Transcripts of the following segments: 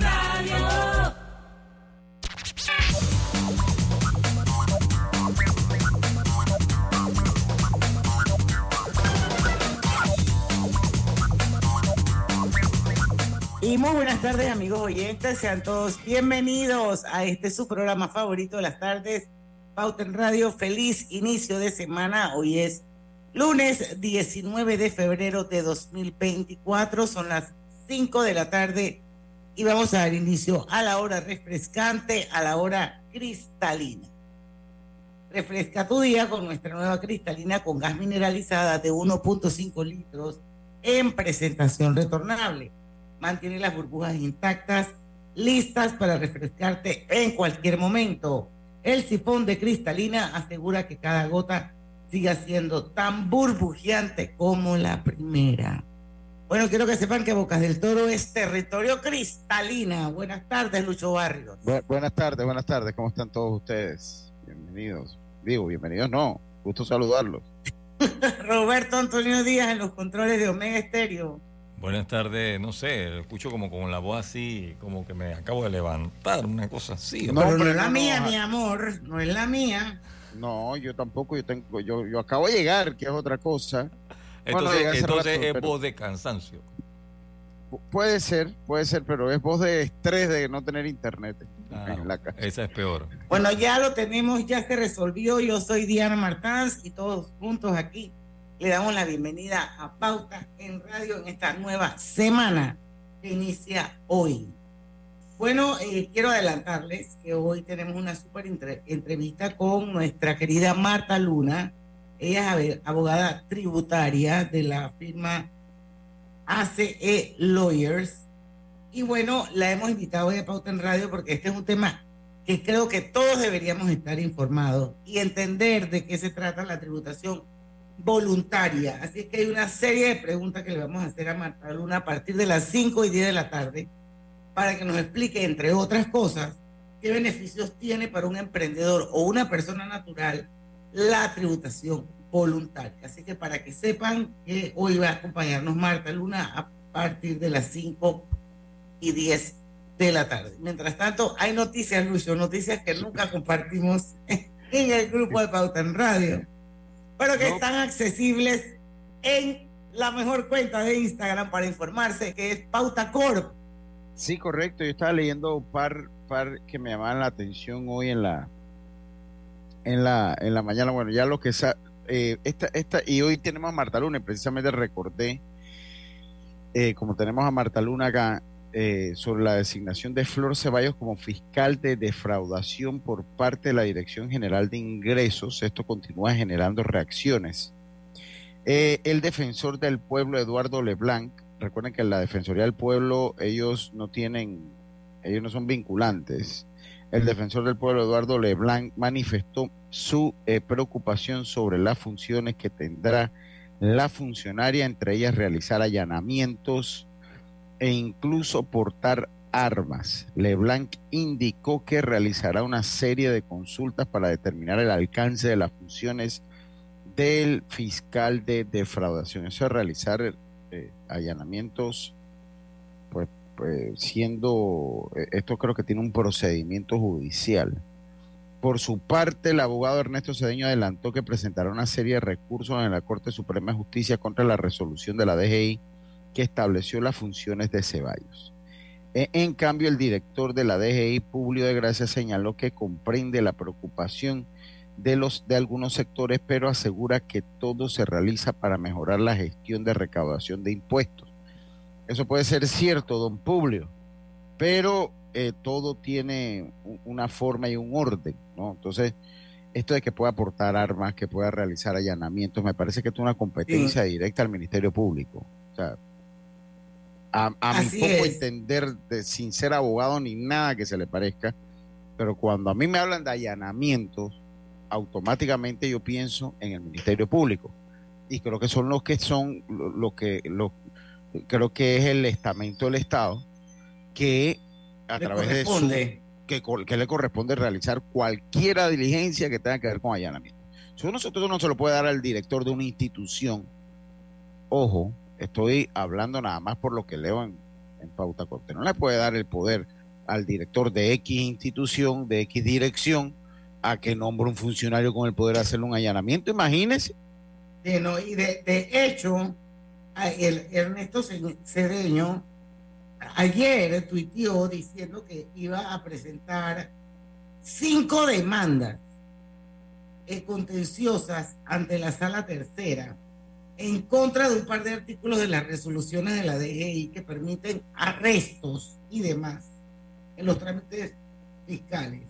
Radio. Y muy buenas tardes, amigos oyentes. Sean todos bienvenidos a este su programa favorito de las tardes, Pauta en Radio. Feliz inicio de semana. Hoy es lunes 19 de febrero de 2024. Son las 5 de la tarde y vamos a dar inicio a la hora refrescante, a la hora cristalina. Refresca tu día con nuestra nueva cristalina con gas mineralizada de 1.5 litros en presentación retornable mantiene las burbujas intactas, listas para refrescarte en cualquier momento. El sifón de cristalina asegura que cada gota siga siendo tan burbujeante como la primera. Bueno, quiero que sepan que Bocas del Toro es territorio cristalina. Buenas tardes, Lucho Barrios. buenas tardes, buenas tardes. ¿Cómo están todos ustedes? Bienvenidos. Digo, bienvenidos no. Gusto saludarlos. Roberto Antonio Díaz en los controles de Omega Estéreo. Buenas tardes, no sé, escucho como con la voz así, como que me acabo de levantar, una cosa así. No, pero no es la mía, mi amor, no es la mía. No, yo tampoco, yo tengo, yo, yo acabo de llegar, que es otra cosa. Entonces, es voz de cansancio. Puede ser, puede ser, pero es voz de estrés de no tener internet ah, en la casa. Esa es peor. Bueno, ya lo tenemos, ya se resolvió. Yo soy Diana Martans y todos juntos aquí le damos la bienvenida a Pauta en Radio en esta nueva semana que inicia hoy. Bueno, eh, quiero adelantarles que hoy tenemos una súper entrevista con nuestra querida Marta Luna. Ella es abogada tributaria de la firma ACE Lawyers. Y bueno, la hemos invitado hoy a Pauta en Radio porque este es un tema que creo que todos deberíamos estar informados y entender de qué se trata la tributación voluntaria. Así que hay una serie de preguntas que le vamos a hacer a Marta Luna a partir de las 5 y 10 de la tarde para que nos explique, entre otras cosas, qué beneficios tiene para un emprendedor o una persona natural la tributación voluntaria. Así que para que sepan que hoy va a acompañarnos Marta Luna a partir de las 5 y 10 de la tarde. Mientras tanto, hay noticias, Lucio, noticias que nunca compartimos en el grupo de Pauta en Radio pero que están accesibles en la mejor cuenta de Instagram para informarse, que es Pauta Corp. Sí, correcto. Yo estaba leyendo un par, par que me llamaban la atención hoy en la en la en la mañana. Bueno, ya lo que eh, esta, esta, y hoy tenemos a Marta Luna, precisamente recordé, eh, como tenemos a Marta Luna acá, eh, sobre la designación de Flor Ceballos como fiscal de defraudación por parte de la Dirección General de Ingresos. Esto continúa generando reacciones. Eh, el defensor del pueblo, Eduardo Leblanc, recuerden que en la Defensoría del Pueblo ellos no tienen, ellos no son vinculantes. El defensor del pueblo, Eduardo Leblanc, manifestó su eh, preocupación sobre las funciones que tendrá la funcionaria, entre ellas realizar allanamientos, e incluso portar armas. Leblanc indicó que realizará una serie de consultas para determinar el alcance de las funciones del fiscal de defraudación. Eso es realizar eh, allanamientos, pues, siendo, eh, esto creo que tiene un procedimiento judicial. Por su parte, el abogado Ernesto Cedeño adelantó que presentará una serie de recursos en la Corte Suprema de Justicia contra la resolución de la DGI que estableció las funciones de Ceballos. E, en cambio, el director de la DGI, Publio de Gracia, señaló que comprende la preocupación de, los, de algunos sectores, pero asegura que todo se realiza para mejorar la gestión de recaudación de impuestos. Eso puede ser cierto, don Publio, pero eh, todo tiene una forma y un orden, ¿no? Entonces, esto de que pueda aportar armas, que pueda realizar allanamientos, me parece que es una competencia directa al Ministerio Público. O sea, a, mi poco entender, de, sin ser abogado ni nada que se le parezca, pero cuando a mí me hablan de allanamientos, automáticamente yo pienso en el Ministerio Público. Y creo que son los que son, lo, que, lo, creo que es el estamento del Estado que a través de su, que, que, le corresponde realizar cualquier diligencia que tenga que ver con allanamiento. Eso nosotros no se lo puede dar al director de una institución, ojo, Estoy hablando nada más por lo que leo en, en Pauta Corte. No le puede dar el poder al director de X institución, de X dirección, a que nombre un funcionario con el poder de hacerle un allanamiento. Imagínese. y de, de hecho, el Ernesto Cedeño ayer tuiteó diciendo que iba a presentar cinco demandas eh, contenciosas ante la sala tercera en contra de un par de artículos de las resoluciones de la DGI que permiten arrestos y demás en los trámites fiscales.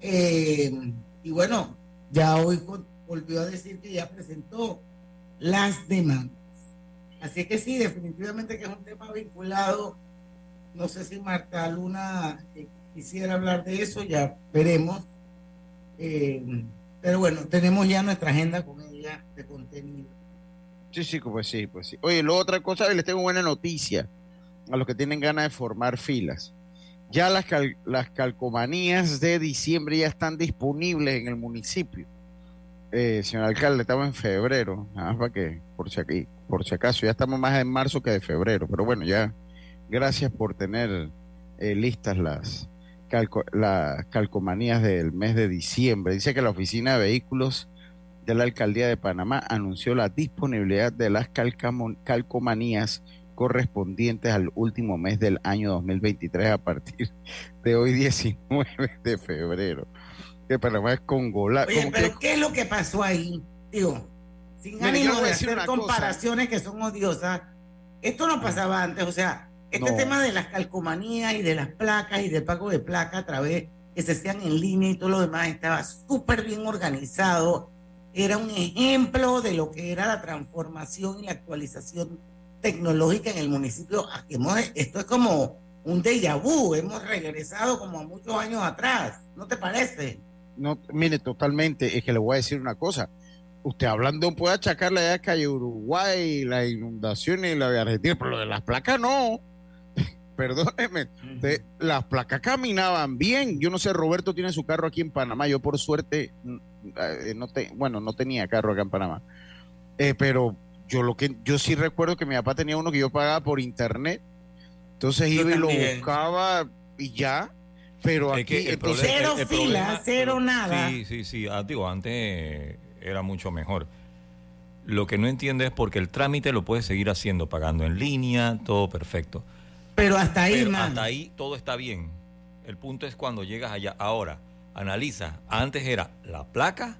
Eh, y bueno, ya hoy volvió a decir que ya presentó las demandas. Así que sí, definitivamente que es un tema vinculado. No sé si Marta Luna eh, quisiera hablar de eso, ya veremos. Eh, pero bueno, tenemos ya nuestra agenda con ella de contenido. Sí, sí, pues sí, pues sí. Oye, lo otra cosa, les tengo buena noticia a los que tienen ganas de formar filas. Ya las, las calcomanías de diciembre ya están disponibles en el municipio. Eh, señor alcalde, estamos en febrero, nada más para que, por si, aquí, por si acaso, ya estamos más en marzo que de febrero, pero bueno, ya gracias por tener eh, listas las, las calcomanías del mes de diciembre. Dice que la Oficina de Vehículos de la Alcaldía de Panamá anunció la disponibilidad de las calcomanías correspondientes al último mes del año 2023 a partir de hoy 19 de febrero. Que Panamá es Congola. pero ¿qué es lo que pasó ahí? Digo, sin ánimo de hacer comparaciones que son odiosas, esto no pasaba antes, o sea, este tema de las calcomanías y de las placas y del pago de placa a través que se hacían en línea y todo lo demás estaba súper bien organizado. Era un ejemplo de lo que era la transformación y la actualización tecnológica en el municipio. Esto es como un déjà vu, hemos regresado como a muchos años atrás, ¿no te parece? No, mire, totalmente, es que le voy a decir una cosa. Usted hablando puede achacarle a calle Uruguay, la inundación y la de Argentina, pero lo de las placas no perdóneme, las placas caminaban bien. Yo no sé, Roberto tiene su carro aquí en Panamá. Yo por suerte, eh, no te, bueno, no tenía carro acá en Panamá. Eh, pero yo lo que yo sí recuerdo que mi papá tenía uno que yo pagaba por internet. Entonces iba y lo buscaba y ya. Pero aquí entonces, cero fila, cero nada. Sí, sí, sí. Ah, digo, antes era mucho mejor. Lo que no entiende es porque el trámite lo puedes seguir haciendo, pagando en línea, todo perfecto. Pero hasta ahí, Pero Hasta ahí todo está bien. El punto es cuando llegas allá. Ahora, analiza. Antes era la placa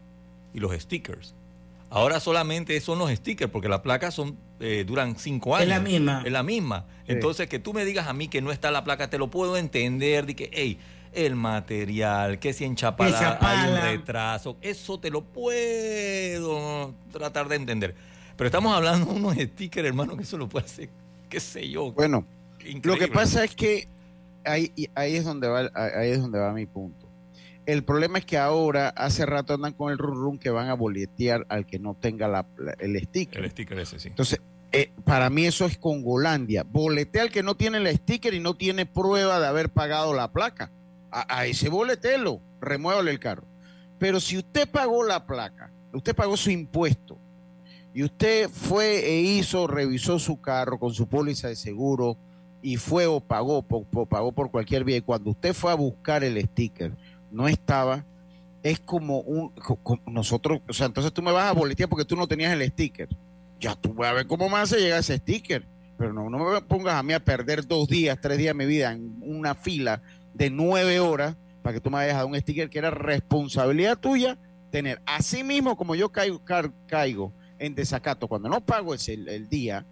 y los stickers. Ahora solamente son los stickers, porque las placas son, eh, duran cinco años. Es la misma. Es la misma. Entonces, que tú me digas a mí que no está la placa, te lo puedo entender. De que, hey, el material, que si en Chapala hay un retraso. Eso te lo puedo tratar de entender. Pero estamos hablando de unos stickers, hermano, que eso lo puede hacer, qué sé yo. Bueno, lo que pasa es que ahí, ahí, es donde va, ahí es donde va mi punto. El problema es que ahora, hace rato andan con el run run que van a boletear al que no tenga la, el sticker. El sticker ese, sí. Entonces, eh, para mí eso es Congolandia. Boletea al que no tiene el sticker y no tiene prueba de haber pagado la placa. A, ese boletelo, remuévale el carro. Pero si usted pagó la placa, usted pagó su impuesto y usted fue e hizo, revisó su carro con su póliza de seguro, y fue o pagó, pagó por cualquier vía, y cuando usted fue a buscar el sticker, no estaba, es como un, nosotros, o sea, entonces tú me vas a boletear porque tú no tenías el sticker. Ya tú vas a ver cómo más se llega ese sticker. Pero no, no me pongas a mí a perder dos días, tres días de mi vida en una fila de nueve horas para que tú me hayas dado un sticker que era responsabilidad tuya tener. Así mismo como yo caigo, caigo en desacato cuando no pago ese, el día,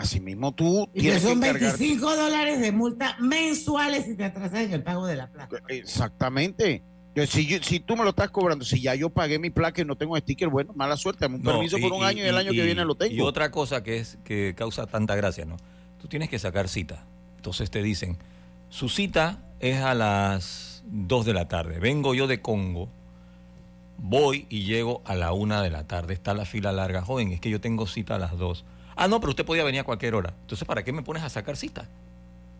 Asimismo, tú y tienes son 25 dólares de multa mensuales si te atrasas en el pago de la placa. Exactamente. Si, si tú me lo estás cobrando, si ya yo pagué mi placa y no tengo sticker, bueno, mala suerte, un permiso por un año y, el año que viene lo tengo. Y otra cosa que es que causa tanta gracia, ¿no? Tú tienes que sacar cita. Entonces te dicen, su cita es a las 2 de la tarde. Vengo yo de Congo, voy y llego a la 1 de la tarde. Está la fila larga. Joven, es que yo tengo cita a las 2 Ah, no, pero usted podía venir a cualquier hora. Entonces, ¿para qué me pones a sacar cita?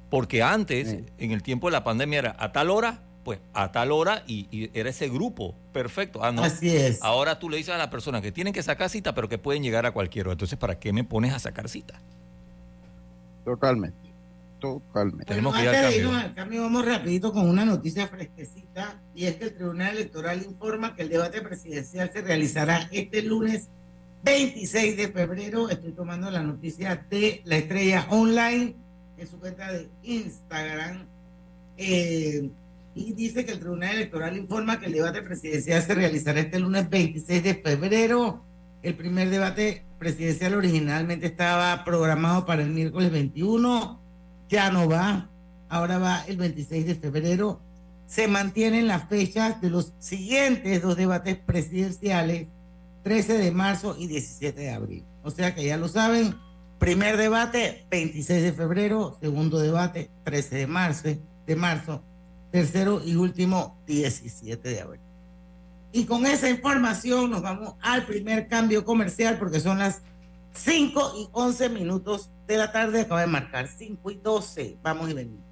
Porque antes, en el tiempo de la pandemia, era a tal hora, pues a tal hora y, era ese grupo. Perfecto. Ah, no. Así es. Ahora tú le dices a la persona que tienen que sacar cita, pero que pueden llegar a cualquier hora. Entonces, ¿para qué me pones a sacar cita? Totalmente. totalmente. Tenemos que ir al cambio. vamos rapidito con una noticia fresquecita y es que el Tribunal Electoral informa que el debate presidencial se realizará este lunes 26 de febrero. Estoy tomando la noticia de la estrella online en su cuenta de Instagram. Eh, y dice que el Tribunal Electoral informa que el debate presidencial se realizará este lunes 26 de febrero. El primer debate presidencial originalmente estaba programado para el miércoles 21, ya no va, ahora va el 26 de febrero. Se mantienen las fechas de los siguientes dos debates presidenciales, 13 de marzo y 17 de abril. O sea que ya lo saben, primer debate 26 de febrero, segundo debate 13 de marzo, de marzo tercero y último 17 de abril. Y con esa información nos vamos al primer cambio comercial porque son las 5 y 11 minutos de la tarde. Acaba de marcar 5 y 12. Vamos y venimos.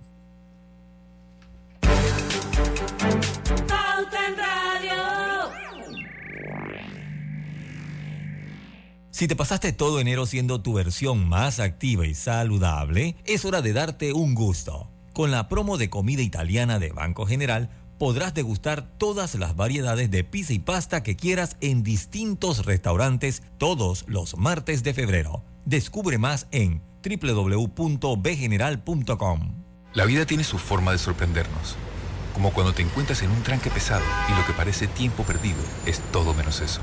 Si te pasaste todo enero siendo tu versión más activa y saludable, es hora de darte un gusto. Con la promo de comida italiana de Banco General, podrás degustar todas las variedades de pizza y pasta que quieras en distintos restaurantes todos los martes de febrero. Descubre más en www.bgeneral.com. La vida tiene su forma de sorprendernos, como cuando te encuentras en un tranque pesado y lo que parece tiempo perdido es todo menos eso.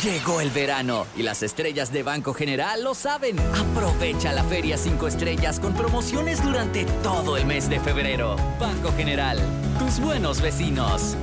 Llegó el verano y las estrellas de Banco General lo saben. Aprovecha la Feria 5 Estrellas con promociones durante todo el mes de febrero. Banco General, tus buenos vecinos.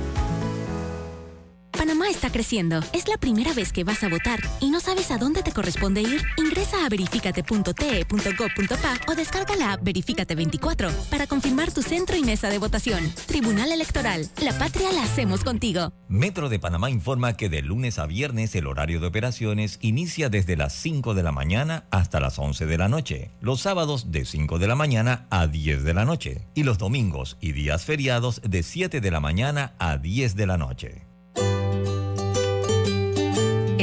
Panamá está creciendo. Es la primera vez que vas a votar y no sabes a dónde te corresponde ir. Ingresa a verificate.te.gov.pa o descarga la app Verifícate 24 para confirmar tu centro y mesa de votación. Tribunal Electoral. La patria la hacemos contigo. Metro de Panamá informa que de lunes a viernes el horario de operaciones inicia desde las 5 de la mañana hasta las 11 de la noche. Los sábados de 5 de la mañana a 10 de la noche. Y los domingos y días feriados de 7 de la mañana a 10 de la noche.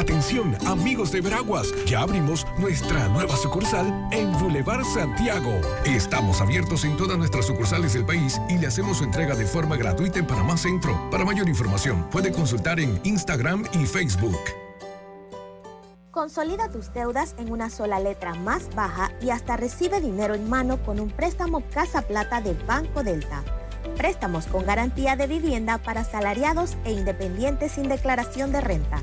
Atención, amigos de Veraguas, ya abrimos nuestra nueva sucursal en Boulevard Santiago. Estamos abiertos en todas nuestras sucursales del país y le hacemos su entrega de forma gratuita en Panamá Centro. Para mayor información, puede consultar en Instagram y Facebook. Consolida tus deudas en una sola letra más baja y hasta recibe dinero en mano con un préstamo Casa Plata del Banco Delta. Préstamos con garantía de vivienda para salariados e independientes sin declaración de renta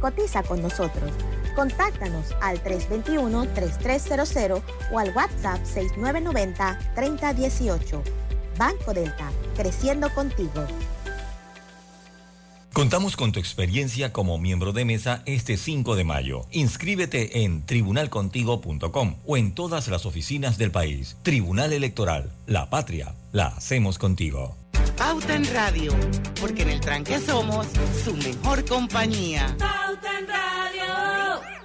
Cotiza con nosotros. Contáctanos al 321-3300 o al WhatsApp 6990-3018. Banco Delta, creciendo contigo. Contamos con tu experiencia como miembro de mesa este 5 de mayo. Inscríbete en tribunalcontigo.com o en todas las oficinas del país. Tribunal Electoral, la patria, la hacemos contigo. Pauta en Radio, porque en el tranque somos su mejor compañía. Pauta en Radio.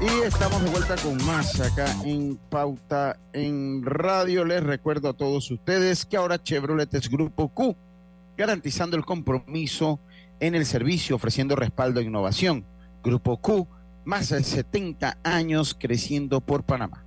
Y estamos de vuelta con más acá en Pauta en Radio. Les recuerdo a todos ustedes que ahora Chevrolet es Grupo Q, garantizando el compromiso en el servicio, ofreciendo respaldo e innovación. Grupo Q más de 70 años creciendo por Panamá.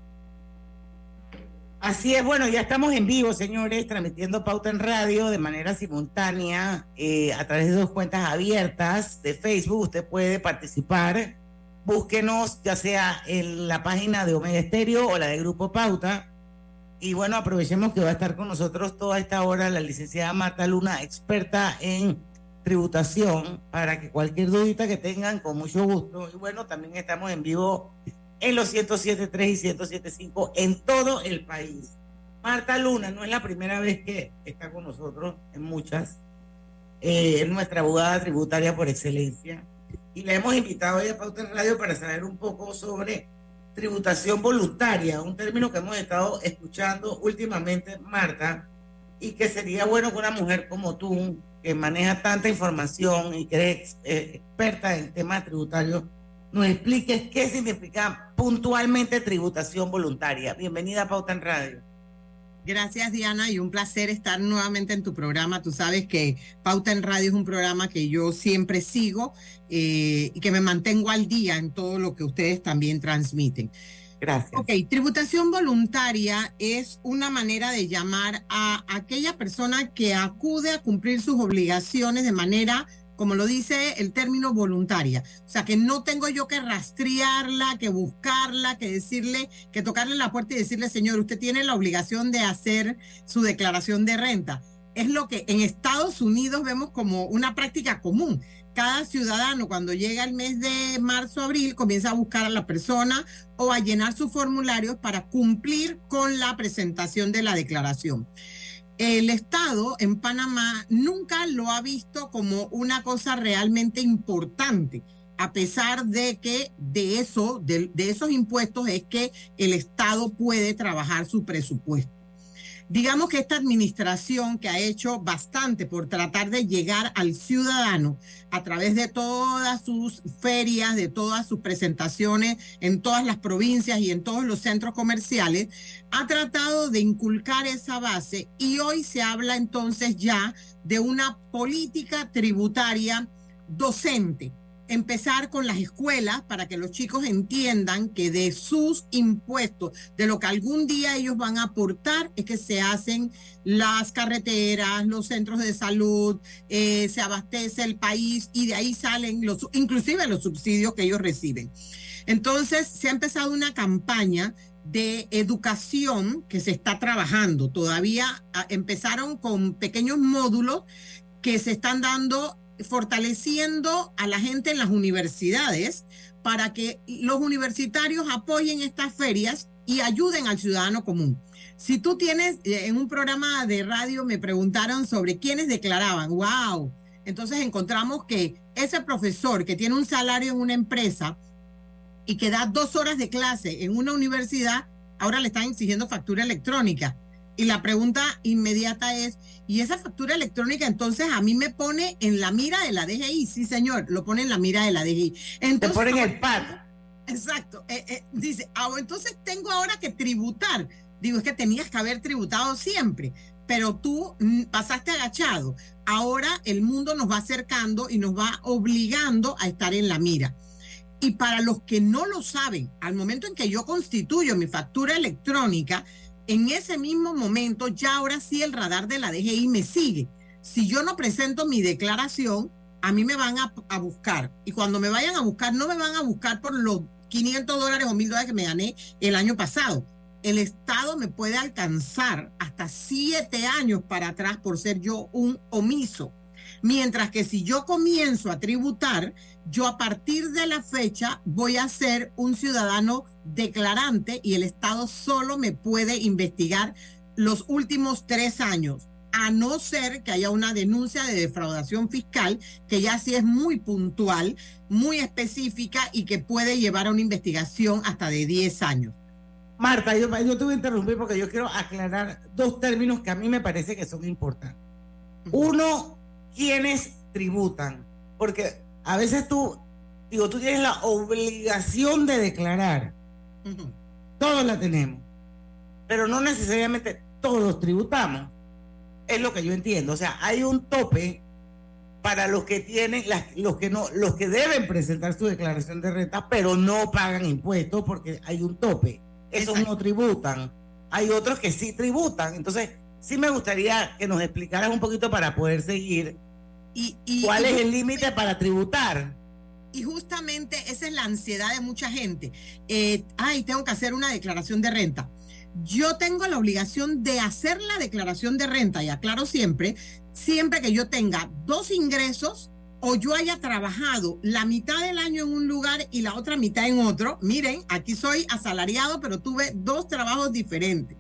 Así es, bueno, ya estamos en vivo, señores, transmitiendo Pauta en Radio de manera simultánea eh, a través de dos cuentas abiertas de Facebook. Usted puede participar. Búsquenos ya sea en la página de Omega Estéreo o la de Grupo Pauta Y bueno, aprovechemos que va a estar con nosotros toda esta hora la licenciada Marta Luna, experta en tributación, para que cualquier dudita que tengan, con mucho gusto. Y bueno, también estamos en vivo en los 107.3 y 107.5 en todo el país. Marta Luna no es la primera vez que está con nosotros, en muchas. Eh, es nuestra abogada tributaria por excelencia. Y la hemos invitado hoy a Pauta Radio para saber un poco sobre tributación voluntaria, un término que hemos estado escuchando últimamente, Marta, y que sería bueno que una mujer como tú, que maneja tanta información y que eres eh, experta en temas tributarios, nos expliques qué significa puntualmente tributación voluntaria. Bienvenida a Pauta en Radio. Gracias Diana y un placer estar nuevamente en tu programa. Tú sabes que Pauta en Radio es un programa que yo siempre sigo eh, y que me mantengo al día en todo lo que ustedes también transmiten. Gracias. Ok, tributación voluntaria es una manera de llamar a aquella persona que acude a cumplir sus obligaciones de manera como lo dice el término voluntaria. O sea, que no tengo yo que rastrearla, que buscarla, que decirle, que tocarle la puerta y decirle, señor, usted tiene la obligación de hacer su declaración de renta. Es lo que en Estados Unidos vemos como una práctica común. Cada ciudadano cuando llega el mes de marzo, abril, comienza a buscar a la persona o a llenar sus formularios para cumplir con la presentación de la declaración el Estado en Panamá nunca lo ha visto como una cosa realmente importante, a pesar de que de eso, de, esos impuestos es que el Estado puede trabajar su presupuesto. Digamos que esta administración que ha hecho bastante por tratar de llegar al ciudadano a través de todas sus ferias, de todas sus presentaciones en todas las provincias y en todos los centros comerciales, ha tratado de inculcar esa base y hoy se habla entonces ya de una política tributaria docente empezar con las escuelas para que los chicos entiendan que de sus impuestos, de lo que algún día ellos van a aportar, es que se hacen las carreteras, los centros de salud, eh, se abastece el país y de ahí salen los, inclusive los subsidios que ellos reciben. Entonces, se ha empezado una campaña de educación que se está trabajando. Todavía ah, empezaron con pequeños módulos que se están dando fortaleciendo a la gente en las universidades para que los universitarios apoyen estas ferias y ayuden al ciudadano común. Si tú tienes, eh, en un programa de radio me preguntaron sobre quiénes declaraban, wow, entonces encontramos que ese profesor que tiene un salario en una empresa y que da dos horas de clase en una universidad, ahora le están exigiendo factura electrónica. Y la pregunta inmediata es, ¿y esa factura electrónica entonces a mí me pone en la mira de la DGI? Sí, señor, lo pone en la mira de la DGI. Entonces, Te ponen el pad. Exacto. Eh, eh, dice, ah, entonces tengo ahora que tributar. Digo, es que tenías que haber tributado siempre, pero tú pasaste agachado. Ahora el mundo nos va acercando y nos va obligando a estar en la mira. Y para los que no lo saben, al momento en que yo constituyo mi factura electrónica, en ese mismo momento ya ahora sí el radar de la DGI me sigue. Si yo no presento mi declaración, a mí me van a, buscar. Y cuando me vayan a buscar, no me van a buscar por los 500 dólares o 1000 dólares que me gané el año pasado. El Estado me puede alcanzar hasta siete años para atrás por ser yo un omiso. Mientras que si yo comienzo a tributar, yo a partir de la fecha voy a ser un ciudadano declarante y el Estado solo me puede investigar los últimos tres años, a no ser que haya una denuncia de defraudación fiscal, que ya sí es muy puntual, muy específica y que puede llevar a una investigación hasta de 10 años. Marta, yo, yo te voy a interrumpir porque yo quiero aclarar dos términos que a mí me parece que son importantes. Uno, ¿quiénes tributan? Porque a veces tú, digo, tú tienes la obligación de declarar. Todos la tenemos. Pero no necesariamente todos tributamos. Es lo que yo entiendo. O sea, hay un tope para los que tienen, los que no, los que deben presentar su declaración de renta, pero no pagan impuestos porque hay un tope. Esos no tributan. Hay otros que sí tributan. Entonces, sí me gustaría que nos explicaras un poquito para poder seguir y, cuál es el límite para tributar. Y justamente esa es la ansiedad de mucha gente. Eh, ay, tengo que hacer una declaración de renta. yo tengo la obligación de hacer la declaración de renta, y aclaro siempre, siempre que yo tenga dos ingresos o yo haya trabajado la mitad del año en un lugar y la otra mitad en otro. Miren, aquí soy asalariado, pero tuve dos trabajos diferentes.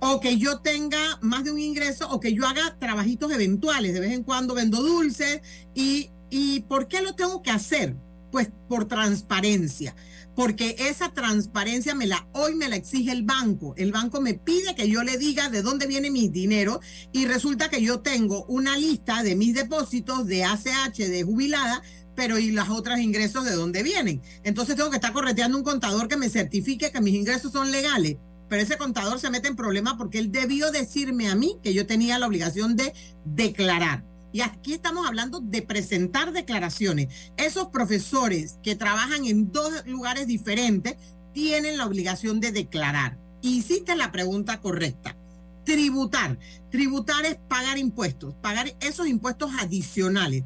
O que yo tenga más de un ingreso o que yo haga trabajitos eventuales. De vez en cuando vendo dulces. ¿Y, y por qué lo tengo que hacer? Pues por transparencia porque esa transparencia me la hoy me la exige el banco. El banco me pide que yo le diga de dónde viene mi dinero y resulta que yo tengo una lista de mis depósitos de ACH de jubilada, pero y los otros ingresos de dónde vienen. Entonces tengo que estar correteando un contador que me certifique que mis ingresos son legales. Pero ese contador se mete en problema porque él debió decirme a mí que yo tenía la obligación de declarar. Y aquí estamos hablando de presentar declaraciones. Esos profesores que trabajan en dos lugares diferentes tienen la obligación de declarar. Hiciste la pregunta correcta. Tributar. Tributar es pagar impuestos, pagar esos impuestos adicionales.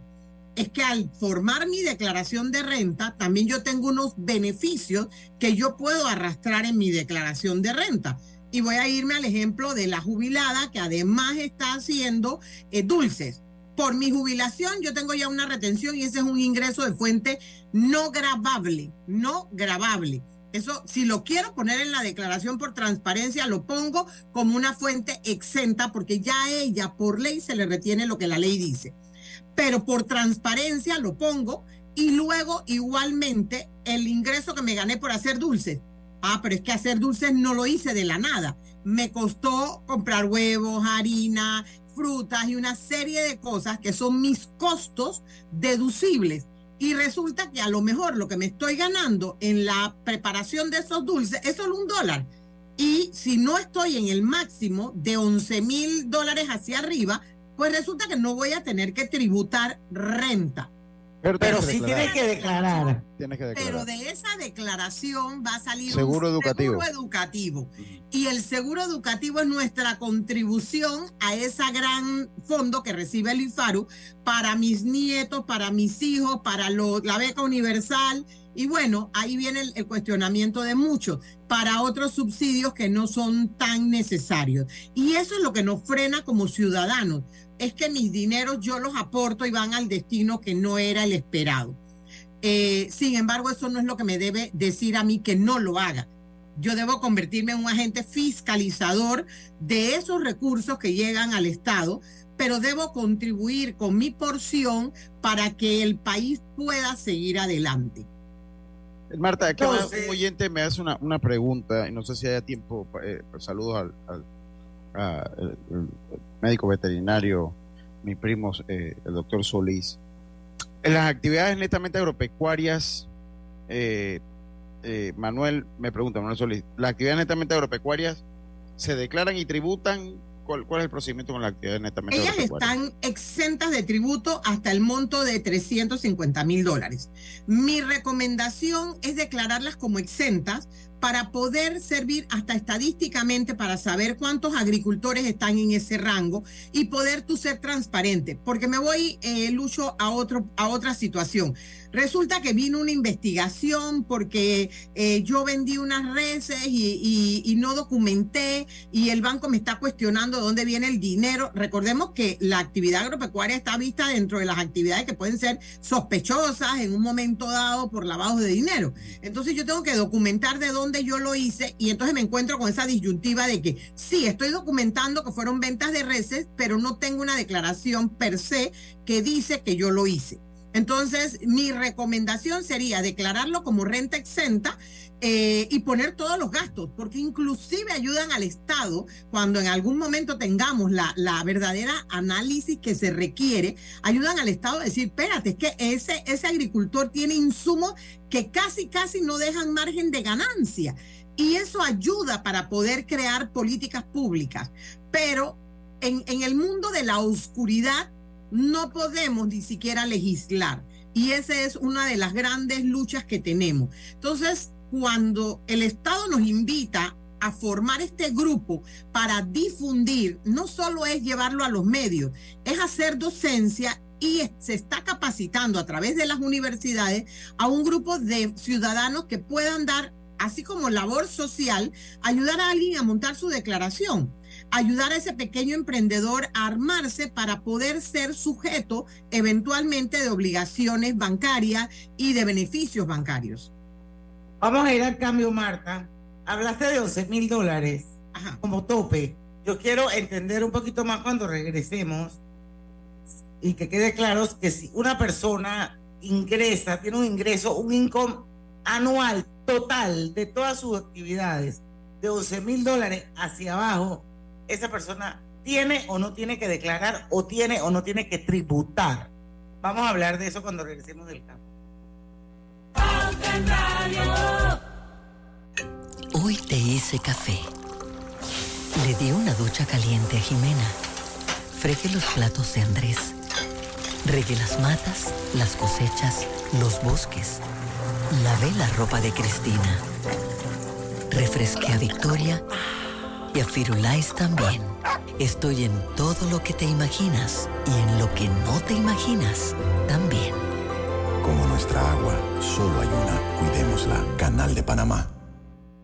Es que al formar mi declaración de renta, también yo tengo unos beneficios que yo puedo arrastrar en mi declaración de renta. Y voy a irme al ejemplo de la jubilada que además está haciendo eh, dulces por mi jubilación yo tengo ya una retención y ese es un ingreso de fuente no grabable, no grabable. Eso, si lo quiero poner en la declaración por transparencia, lo pongo como una fuente exenta porque ya a ella por ley se le retiene lo que la ley dice. Pero por transparencia lo pongo y luego igualmente el ingreso que me gané por hacer dulces. Ah, pero es que hacer dulces no lo hice de la nada. Me costó comprar huevos, harina, frutas y una serie de cosas que son mis costos deducibles. Y resulta que a lo mejor lo que me estoy ganando en la preparación de esos dulces es solo un dólar. Y si no estoy en el máximo de 11 mil dólares hacia arriba, pues resulta que no voy a tener que tributar renta. Pero, sí tienes que declarar. Pero de esa declaración va a salir seguro un educativo. seguro educativo. Y el seguro educativo es nuestra contribución a ese gran fondo que recibe el IFARU para mis nietos, para mis hijos, para la beca universal. Y bueno, ahí viene el cuestionamiento de muchos, para otros subsidios que no son tan necesarios. Y eso es lo que nos frena como ciudadanos es que mis dineros yo los aporto y van al destino que no era el esperado. Eh, sin embargo, eso no es lo que me debe decir a mí que no lo haga. Yo debo convertirme en un agente fiscalizador de esos recursos que llegan al Estado, pero debo contribuir con mi porción para que el país pueda seguir adelante. Marta, aquí un oyente me hace una, una, pregunta y no sé si haya tiempo. Eh, pues saludos al el, médico veterinario, mi primo, eh, el doctor Solís. En las actividades netamente agropecuarias, eh, eh, Manuel me pregunta, Manuel Solís, ¿las actividades netamente agropecuarias se declaran y tributan ¿Cuál, es el procedimiento con la actividad netamente Ellas están exentas de tributo hasta el monto de 350 mil dólares. Mi recomendación es declararlas como exentas para poder servir hasta estadísticamente para saber cuántos agricultores están en ese rango y poder tú ser transparente. Porque me voy, eh, Lucho, a, otro, a otra situación. Resulta que vino una investigación porque eh, yo vendí unas reses y, no documenté y el banco me está cuestionando de dónde viene el dinero. Recordemos que la actividad agropecuaria está vista dentro de las actividades que pueden ser sospechosas en un momento dado por lavado de dinero. Entonces yo tengo que documentar de dónde yo lo hice y entonces me encuentro con esa disyuntiva de que sí, estoy documentando que fueron ventas de reses, pero no tengo una declaración per se que dice que yo lo hice. Entonces, mi recomendación sería declararlo como renta exenta eh, y poner todos los gastos, porque inclusive ayudan al Estado cuando en algún momento tengamos la, verdadera análisis que se requiere, ayudan al Estado a decir, espérate, es que ese, agricultor tiene insumos que casi, casi no dejan margen de ganancia. Y eso ayuda para poder crear políticas públicas. Pero en el mundo de la oscuridad, no podemos ni siquiera legislar. Y esa es una de las grandes luchas que tenemos. Entonces, cuando el Estado nos invita a formar este grupo para difundir, no solo es llevarlo a los medios, es hacer docencia y se está capacitando a través de las universidades a un grupo de ciudadanos que puedan dar así como labor social, ayudar a alguien a montar su declaración, ayudar a ese pequeño emprendedor a armarse para poder ser sujeto eventualmente de obligaciones bancarias y de beneficios bancarios. Vamos a ir al cambio, Marta. Hablaste de 11 mil dólares como tope. Yo quiero entender un poquito más cuando regresemos y que quede claro que si una persona ingresa, tiene un ingreso, un income anual total de todas sus actividades de 11 mil dólares hacia abajo, esa persona tiene o no tiene que declarar o tiene o no tiene que tributar. Vamos a hablar de eso cuando regresemos del campo. Hoy te hice café. Le di una ducha caliente a Jimena. Fregué los platos de Andrés. Regué las matas, las cosechas, los bosques. Lavé la ropa de Cristina. Refresqué a Victoria y a Firulais también. Estoy en todo lo que te imaginas y en lo que no te imaginas también. Como nuestra agua, solo hay una. Cuidémosla. Canal de Panamá.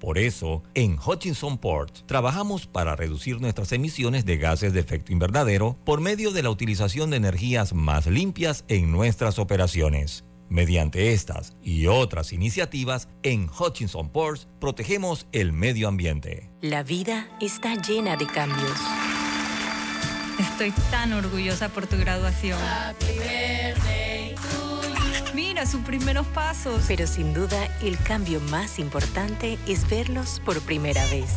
Por eso, en Hutchinson Port trabajamos para reducir nuestras emisiones de gases de efecto invernadero por medio de la utilización de energías más limpias en nuestras operaciones. Mediante estas y otras iniciativas, en Hutchinson Ports protegemos el medio ambiente. La vida está llena de cambios. Estoy tan orgullosa por tu graduación. Sus primeros pasos. Pero sin duda, el cambio más importante es verlos por primera vez.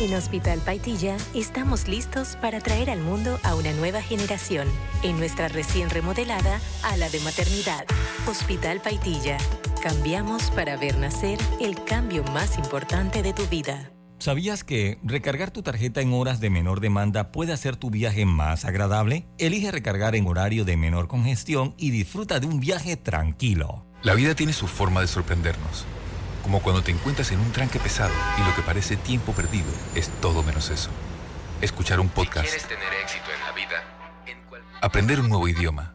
En Hospital Paitilla estamos listos para traer al mundo a una nueva generación en nuestra recién remodelada ala de maternidad. Hospital Paitilla. Cambiamos para ver nacer el cambio más importante de tu vida. ¿Sabías que recargar tu tarjeta en horas de menor demanda puede hacer tu viaje más agradable? Elige recargar en horario de menor congestión y disfruta de un viaje tranquilo. La vida tiene su forma de sorprendernos, como cuando te encuentras en un tranque pesado y lo que parece tiempo perdido es todo menos eso. Escuchar un podcast. ¿Quieres tener éxito en la vida? Aprender un nuevo idioma.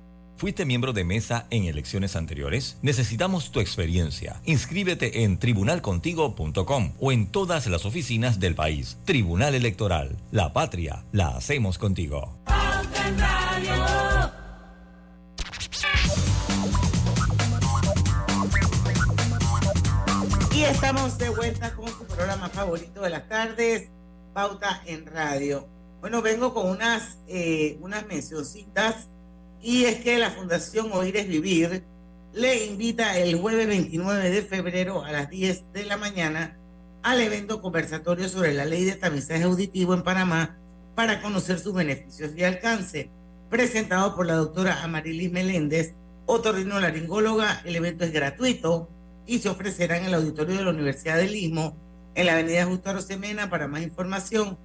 ¿Fuiste miembro de mesa en elecciones anteriores? Necesitamos tu experiencia. Inscríbete en tribunalcontigo.com o en todas las oficinas del país. Tribunal Electoral. La patria la hacemos contigo. Y estamos de vuelta con su programa favorito de las tardes, Pauta en Radio. Bueno, vengo con unas, eh, unas mencioncitas y es que la Fundación Oír es Vivir le invita el jueves 29 de febrero a las 10 de la mañana al evento conversatorio sobre la ley de tamizaje auditivo en Panamá para conocer sus beneficios y alcance, presentado por la doctora Amarilis Meléndez, otorrinolaringóloga. El evento es gratuito y se ofrecerá en el auditorio de la Universidad del Istmo, en la avenida Justo Arosemena. Para más información,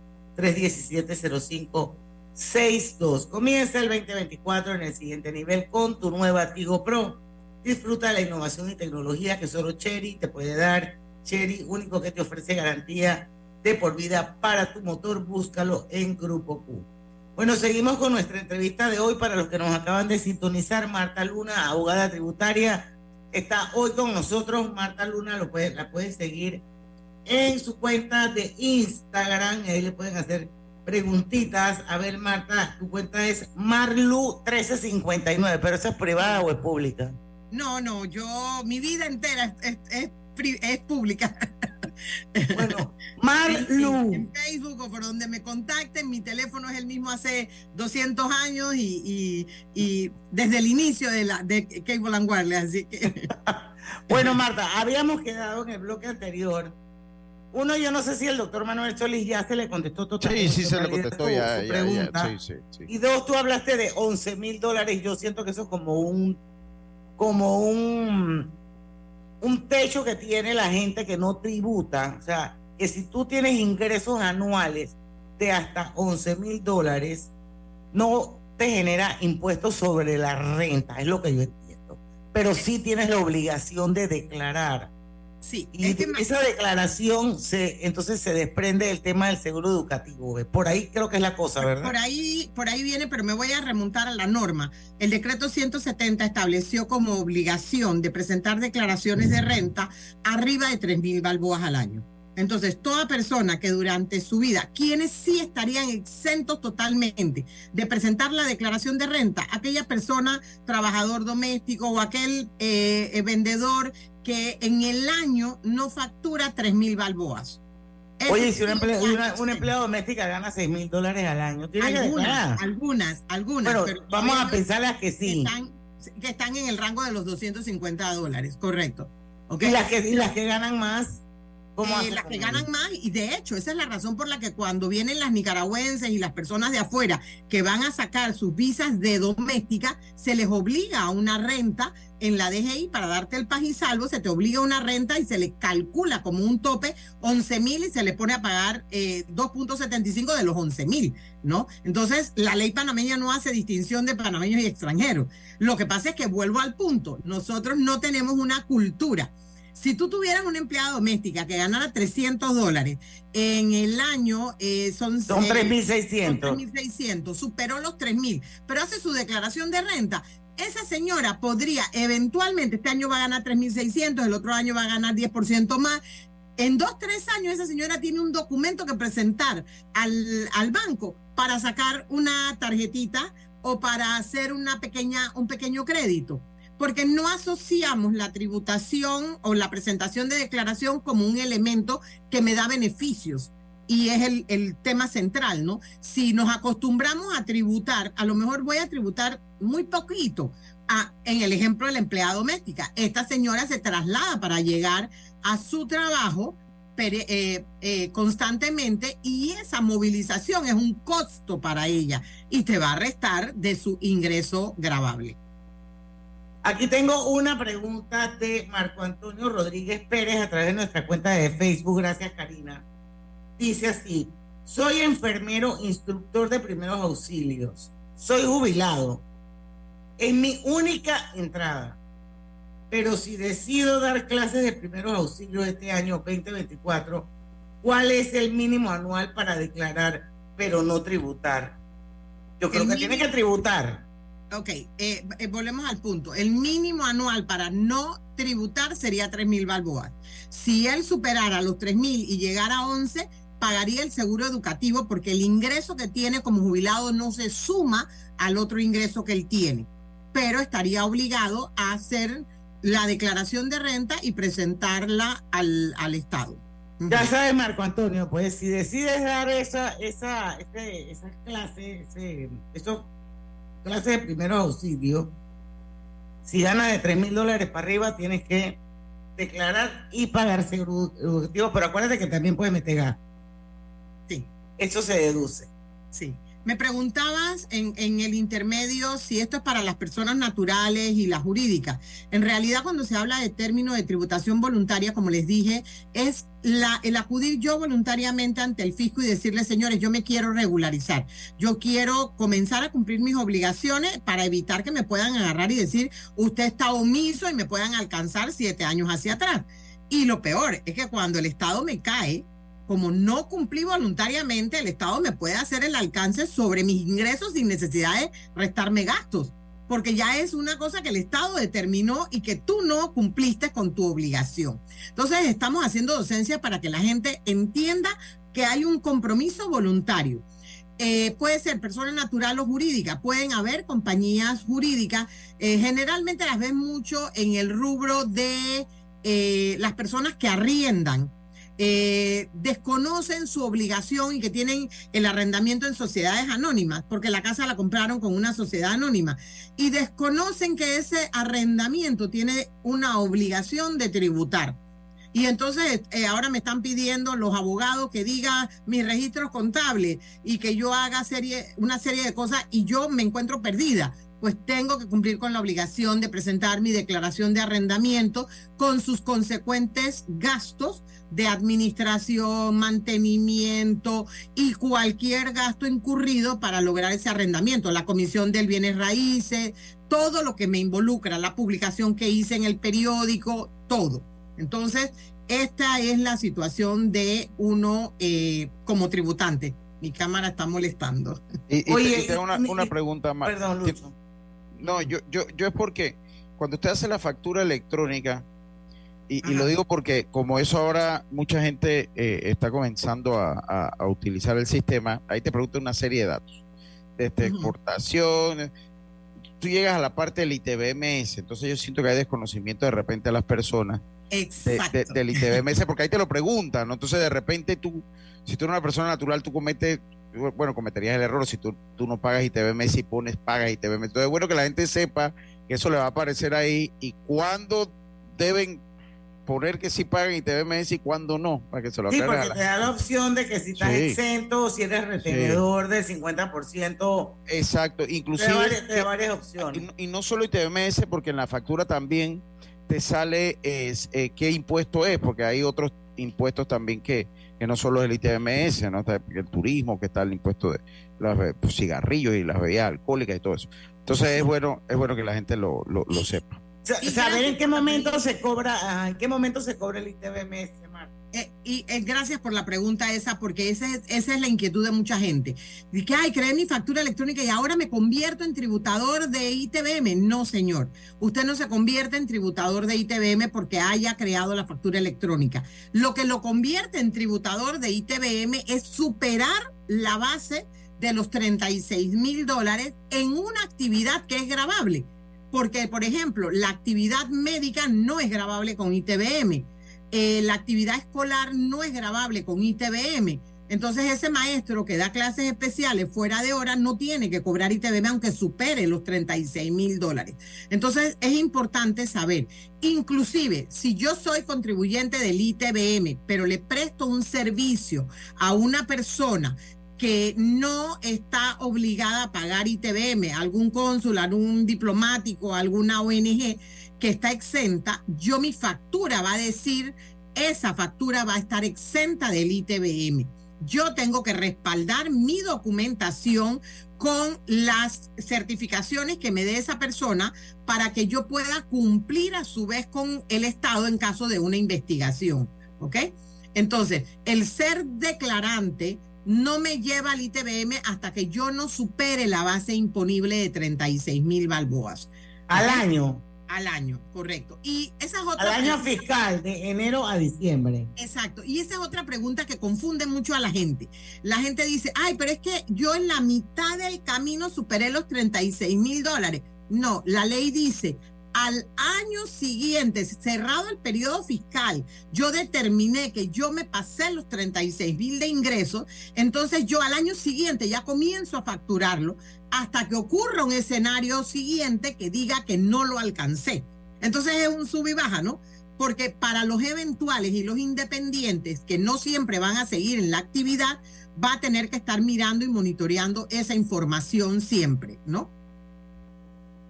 317-0562. Comienza el 2024 en el siguiente nivel con tu nueva Tigo Pro. Disfruta de la innovación y tecnología que solo Cherry te puede dar. Cherry, único que te ofrece garantía de por vida para tu motor. Búscalo en Grupo Q. Bueno, seguimos con nuestra entrevista de hoy para los que nos acaban de sintonizar. Marta Luna, abogada tributaria, está hoy con nosotros. Marta Luna lo puede, la puedes seguir en su cuenta de Instagram. Ahí le pueden hacer preguntitas. A ver, Marta, tu cuenta es Marlu1359, pero esa es privada o es pública? No, no, yo, mi vida entera es, es, es, pública. Bueno, Marlu. En, Facebook o por donde me contacten, mi teléfono es el mismo hace 200 años y, y, desde el inicio de, la, de Cable and Wireless, así que... bueno, Marta, habíamos quedado en el bloque anterior uno, yo no sé si el doctor Manuel Solís ya se le contestó totalmente. Sí, sí, se le contestó ya, ya, sí, sí, Y dos, tú hablaste de 11 mil dólares. Yo siento que eso es como un, como un, un techo que tiene la gente que no tributa. O sea, que si tú tienes ingresos anuales de hasta 11 mil dólares, no te genera impuestos sobre la renta, es lo que yo entiendo. Pero sí tienes la obligación de declarar Sí, y esa declaración se, entonces se desprende del tema del seguro educativo. Por ahí creo que es la cosa, ¿verdad? Por ahí, por ahí viene, pero me voy a remontar a la norma. El decreto 170 estableció como obligación de presentar declaraciones de renta arriba de 3 mil balboas al año. Entonces, toda persona que durante su vida, quienes sí estarían exentos totalmente de presentar la declaración de renta, aquella persona, trabajador doméstico o aquel eh, vendedor que en el año no factura 3 mil balboas. Oye, si una, empleada doméstica gana 6 mil dólares al año, ¿tiene algunas, algunas, algunas. pero vamos a pensar las que sí. Que están, en el rango de los 250 dólares, correcto. ¿Y, las que, y las que ganan más. Eh, las que ganan más, y de hecho, esa es la razón por la que cuando vienen las nicaragüenses y las personas de afuera que van a sacar sus visas de doméstica, se les obliga a una renta en la DGI para darte el paz y salvo, se te obliga a una renta y se le calcula como un tope 11 mil y se le pone a pagar 2.75 eh, de los 11 mil, ¿no? Entonces, la ley panameña no hace distinción de panameños y extranjeros. Lo que pasa es que vuelvo al punto, nosotros no tenemos una cultura si tú tuvieras una empleada doméstica que ganara 300 dólares, en el año eh, son... Son 3.600. 3.600, superó los 3.000, pero hace su declaración de renta. Esa señora podría eventualmente, este año va a ganar 3.600, el otro año va a ganar 10% más. En dos, tres años esa señora tiene un documento que presentar al, al banco para sacar una tarjetita o para hacer una pequeña, un pequeño crédito porque no asociamos la tributación o la presentación de declaración como un elemento que me da beneficios. Y es el, tema central, ¿no? Si nos acostumbramos a tributar, a lo mejor voy a tributar muy poquito. En el ejemplo de la empleada doméstica, esta señora se traslada para llegar a su trabajo eh, eh, constantemente y esa movilización es un costo para ella y te va a restar de su ingreso grabable. Aquí tengo una pregunta de Marco Antonio Rodríguez Pérez a través de nuestra cuenta de Facebook. Gracias, Karina. Dice así, soy enfermero instructor de primeros auxilios. Soy jubilado. Es mi única entrada. Pero si decido dar clases de primeros auxilios este año 2024, ¿cuál es el mínimo anual para declarar pero no tributar? Yo creo que tiene que tributar. Ok, eh, eh, volvemos al punto. El mínimo anual para no tributar sería 3 mil balboas. Si él superara los 3 mil y llegara a 11, pagaría el seguro educativo porque el ingreso que tiene como jubilado no se suma al otro ingreso que él tiene, pero estaría obligado a hacer la declaración de renta y presentarla al, al Estado. Ya sabes, Marco Antonio, pues si decides dar esa, esa, ese, esa clase, ese, eso clase de primeros auxilios, si ganas de 3 mil dólares para arriba, tienes que declarar y pagar seguro educativo, pero acuérdate que también puedes meter gas. Sí. Eso se deduce. Sí. Me preguntabas en, el intermedio si esto es para las personas naturales y las jurídicas. En realidad, cuando se habla de término de tributación voluntaria, como les dije, es el acudir yo voluntariamente ante el fisco y decirle, señores, yo me quiero regularizar. Yo quiero comenzar a cumplir mis obligaciones para evitar que me puedan agarrar y decir, usted está omiso y me puedan alcanzar siete años hacia atrás. Y lo peor es que cuando el Estado me cae, como no cumplí voluntariamente, el Estado me puede hacer el alcance sobre mis ingresos sin necesidad de restarme gastos. porque ya es una cosa que el Estado determinó y que tú no cumpliste con tu obligación. Entonces estamos haciendo docencia para que la gente entienda que hay un compromiso voluntario. Eh, puede ser persona natural o jurídica, pueden haber compañías jurídicas, eh, generalmente las ven mucho en el rubro de eh, las personas que arriendan, desconocen su obligación y que tienen el arrendamiento en sociedades anónimas, porque la casa la compraron con una sociedad anónima, y desconocen que ese arrendamiento tiene una obligación de tributar. Y entonces eh, ahora me están pidiendo los abogados que diga mis registros contables y que yo haga serie, una serie de cosas y yo me encuentro perdida. Pues tengo que cumplir con la obligación de presentar mi declaración de arrendamiento con sus consecuentes gastos de administración, mantenimiento y cualquier gasto incurrido para lograr ese arrendamiento, la comisión del bienes raíces, todo lo que me involucra, la publicación que hice en el periódico, todo. Entonces, esta es la situación de uno eh, como tributante. Mi cámara está molestando. Y, Oye, tengo una, pregunta más. Perdón, Lucho. No, yo, yo, yo es porque cuando usted hace la factura electrónica, y, lo digo porque como eso ahora mucha gente eh, está comenzando a, utilizar el sistema, ahí te pregunta una serie de datos, desde exportación, tú llegas a la parte del ITBMS, entonces yo siento que hay desconocimiento de repente a las personas Exacto. del ITBMS, porque ahí te lo preguntan, ¿no? Entonces de repente tú, si tú eres una persona natural, tú cometes, bueno, cometerías el error si tú, tú no pagas y pones pagas ITBMS. Entonces es bueno que la gente sepa que eso le va a aparecer ahí y cuándo deben poner que sí pagan y cuándo no, para que se lo Sí, porque te da la opción de que si estás exento o si eres retenedor del 50%. Exacto, inclusive. De varias, opciones. Y, y, no solo ITBMS, porque en la factura también te sale es, eh, qué impuesto es, porque hay otros impuestos también que, que no solo el ITMS, ¿no? el turismo, que está el impuesto de los pues, cigarrillos y las bebidas alcohólicas y todo eso. Entonces es bueno, es bueno que la gente lo, lo, lo sepa. Saber en qué momento se cobra, en qué momento se cobra el ITBMS, eh, y eh, gracias por la pregunta esa, porque esa es, la inquietud de mucha gente. Dice que, ay, creé mi factura electrónica y ahora me convierto en tributador de ITBM. No, señor. Usted no se convierte en tributador de ITBM porque haya creado la factura electrónica. Lo que lo convierte en tributador de ITBM es superar la base de los 36 mil dólares en una actividad que es grabable. Porque, por ejemplo, la actividad médica no es grabable con ITBM eh, la actividad escolar no es grabable con ITBM. Entonces ese maestro que da clases especiales fuera de hora no tiene que cobrar ITBM aunque supere los 36 mil dólares. Entonces es importante saber, inclusive si yo soy contribuyente del ITBM, pero le presto un servicio a una persona que no está obligada a pagar ITBM, algún cónsul, algún diplomático, alguna ONG, que está exenta, yo mi factura va a decir, esa factura va a estar exenta del ITBM. Yo tengo que respaldar mi documentación con las certificaciones que me dé esa persona para que yo pueda cumplir a su vez con el Estado en caso de una investigación. ¿Ok? Entonces, el ser declarante no me lleva al ITBM hasta que yo no supere la base imponible de 36 mil balboas. Al año. Al año, correcto. Y esa es otra. Al año fiscal, de enero a diciembre. Exacto. Y esa es otra pregunta que confunde mucho a la gente. La gente dice, ay, pero es que yo en la mitad del camino superé los 36 mil dólares. No, la ley dice, al año siguiente, cerrado el periodo fiscal, yo determiné que yo me pasé los 36 mil de ingresos, entonces yo al año siguiente ya comienzo a facturarlo hasta que ocurra un escenario siguiente que diga que no lo alcancé. Entonces es un sub y baja, ¿no? Porque para los eventuales y los independientes que no siempre van a seguir en la actividad, va a tener que estar mirando y monitoreando esa información siempre, ¿no?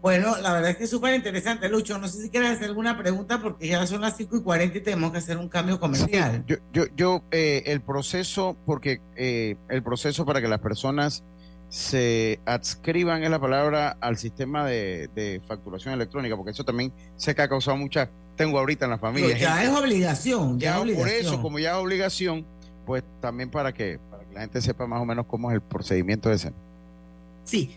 Bueno, la verdad es que es súper interesante, Lucho. No sé si quieres hacer alguna pregunta porque ya son las 5 y 40 y tenemos que hacer un cambio comercial. yo, yo, yo eh, el proceso, porque eh, el proceso para que las personas se adscriban, es la palabra, al sistema de, facturación electrónica, porque eso también sé que ha causado mucha, tengo ahorita en la familia. ya es obligación. Ya, ya por eso, como ya es obligación, pues también para que, para que la gente sepa más o menos cómo es el procedimiento ese. Sí,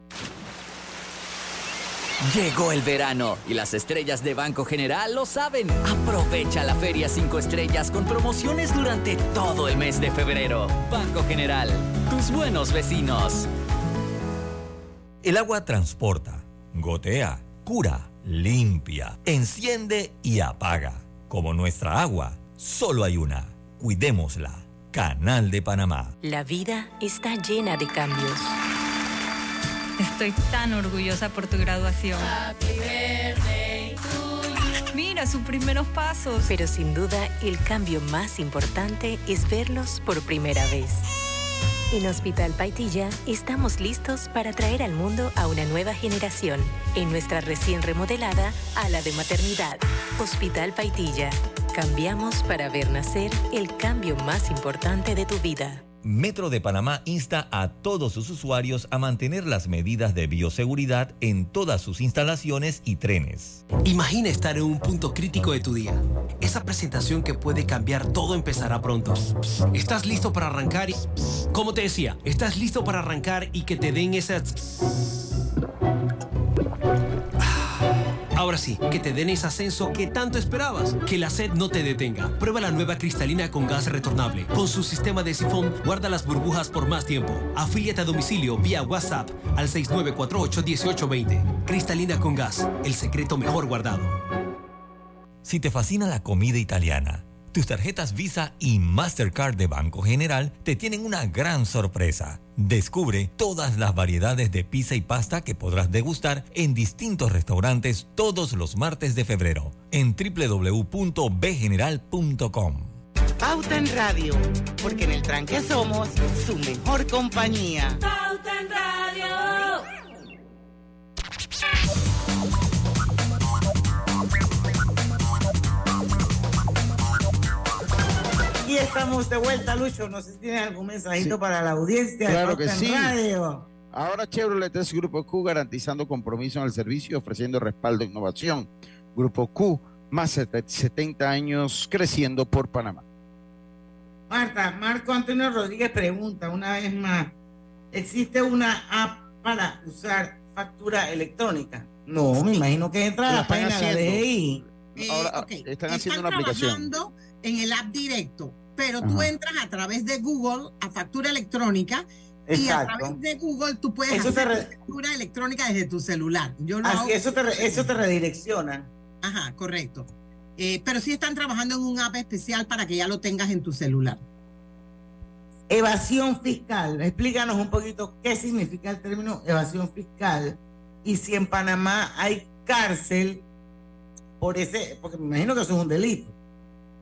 Llegó el verano y las estrellas de Banco General lo saben. Aprovecha la Feria 5 Estrellas con promociones durante todo el mes de febrero. Banco General, tus buenos vecinos. El agua transporta, gotea, cura, limpia, enciende y apaga. Como nuestra agua, solo hay una. Cuidémosla. Canal de Panamá. La vida está llena de cambios. Estoy tan orgullosa por tu graduación. Mira sus primeros pasos. Pero sin duda, el cambio más importante es verlos por primera vez. En Hospital Paitilla estamos listos para traer al mundo a una nueva generación en nuestra recién remodelada ala de maternidad. Hospital Paitilla. Cambiamos para ver nacer el cambio más importante de tu vida. Metro de Panamá insta a todos sus usuarios a mantener las medidas de bioseguridad en todas sus instalaciones y trenes. Imagina estar en un punto crítico de tu día. Esa presentación que puede cambiar todo empezará pronto. ¿Estás listo para arrancar? Y, como te decía, ¿estás listo para arrancar y que te den esa... Ahora sí, que te den ese ascenso que tanto esperabas. Que la sed no te detenga. Prueba la nueva cristalina con gas retornable. Con su sistema de sifón, guarda las burbujas por más tiempo. Afíliate a domicilio vía WhatsApp al 6948-1820. Cristalina con gas, el secreto mejor guardado. Si te fascina la comida italiana, tus tarjetas Visa y Mastercard de Banco General te tienen una gran sorpresa. Descubre todas las variedades de pizza y pasta que podrás degustar en distintos restaurantes todos los martes de febrero en www.bgeneral.com. Pauta en Radio, porque en el tranque somos su mejor compañía. Pauta en Radio. Estamos de vuelta, Lucho. No sé si tienes algún mensajito para la audiencia. Claro que sí. Radio. Ahora Chevrolet es Grupo Q garantizando compromiso en el servicio, ofreciendo respaldo e innovación. Grupo Q, más de 70 años creciendo por Panamá. Marta, Marco Antonio Rodríguez pregunta una vez más, ¿existe una app para usar factura electrónica? No, me imagino que entra a la página de la. Ahora están haciendo una aplicación. en el app directo, pero tú entras a través de Google a factura electrónica y a través de Google tú puedes Eso hacer re- factura electrónica desde tu celular. Yo lo hago- eso, te, re- eso te redirecciona. Ajá, correcto. Eh, pero sí están trabajando en un app especial para que ya lo tengas en tu celular. Evasión fiscal. Explícanos un poquito qué significa el término evasión fiscal y si en Panamá hay cárcel por ese, porque me imagino que eso es un delito.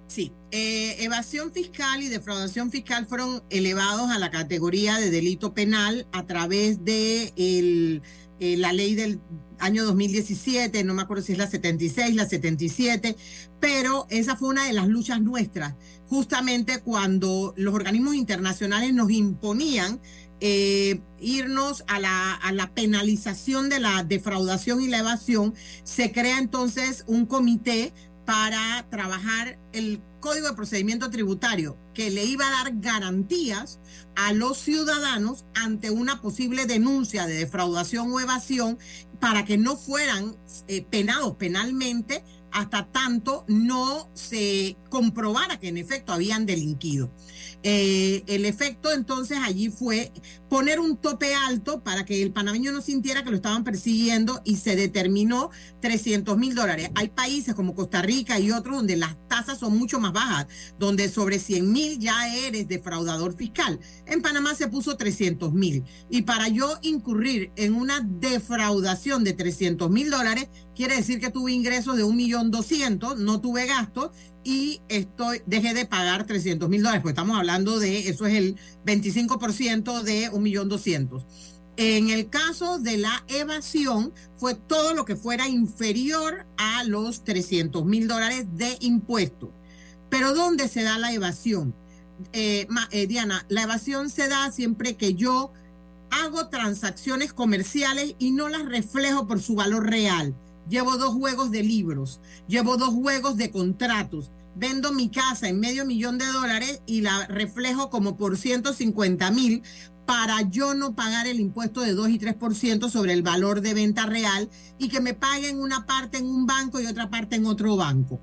Sí, eh, evasión fiscal y defraudación fiscal fueron elevados a la categoría de delito penal a través de eh, la ley del año 2017, no me acuerdo si es la 76, la 77, pero esa fue una de las luchas nuestras, justamente cuando los organismos internacionales nos imponían eh, irnos a la, a la penalización de la defraudación y la evasión, se crea entonces un comité para trabajar el Código de Procedimiento Tributario que le iba a dar garantías a los ciudadanos ante una posible denuncia de defraudación o evasión para que no fueran eh, penados penalmente hasta tanto no se comprobara que en efecto habían delinquido. Eh, el efecto entonces allí fue poner un tope alto para que el panameño no sintiera que lo estaban persiguiendo y se determinó 300 mil dólares. Hay países como Costa Rica y otros donde las tasas son mucho más bajas, donde sobre 100 mil ya eres defraudador fiscal. En Panamá se puso 300 mil y para yo incurrir en una defraudación de 300 mil dólares, quiere decir que tuve ingresos de un millón doscientos, no tuve gastos y estoy, dejé de pagar 300 mil dólares, pues estamos hablando de, eso es el 25% de un millón doscientos. En el caso de la evasión, fue todo lo que fuera inferior a los 300 mil dólares de impuestos. Pero ¿dónde se da la evasión? Eh, eh, Diana, la evasión se da siempre que yo hago transacciones comerciales y no las reflejo por su valor real. Llevo dos juegos de libros, llevo dos juegos de contratos, vendo mi casa en medio millón de dólares y la reflejo como por 150 mil para yo no pagar el impuesto de 2 y 3% sobre el valor de venta real y que me paguen una parte en un banco y otra parte en otro banco.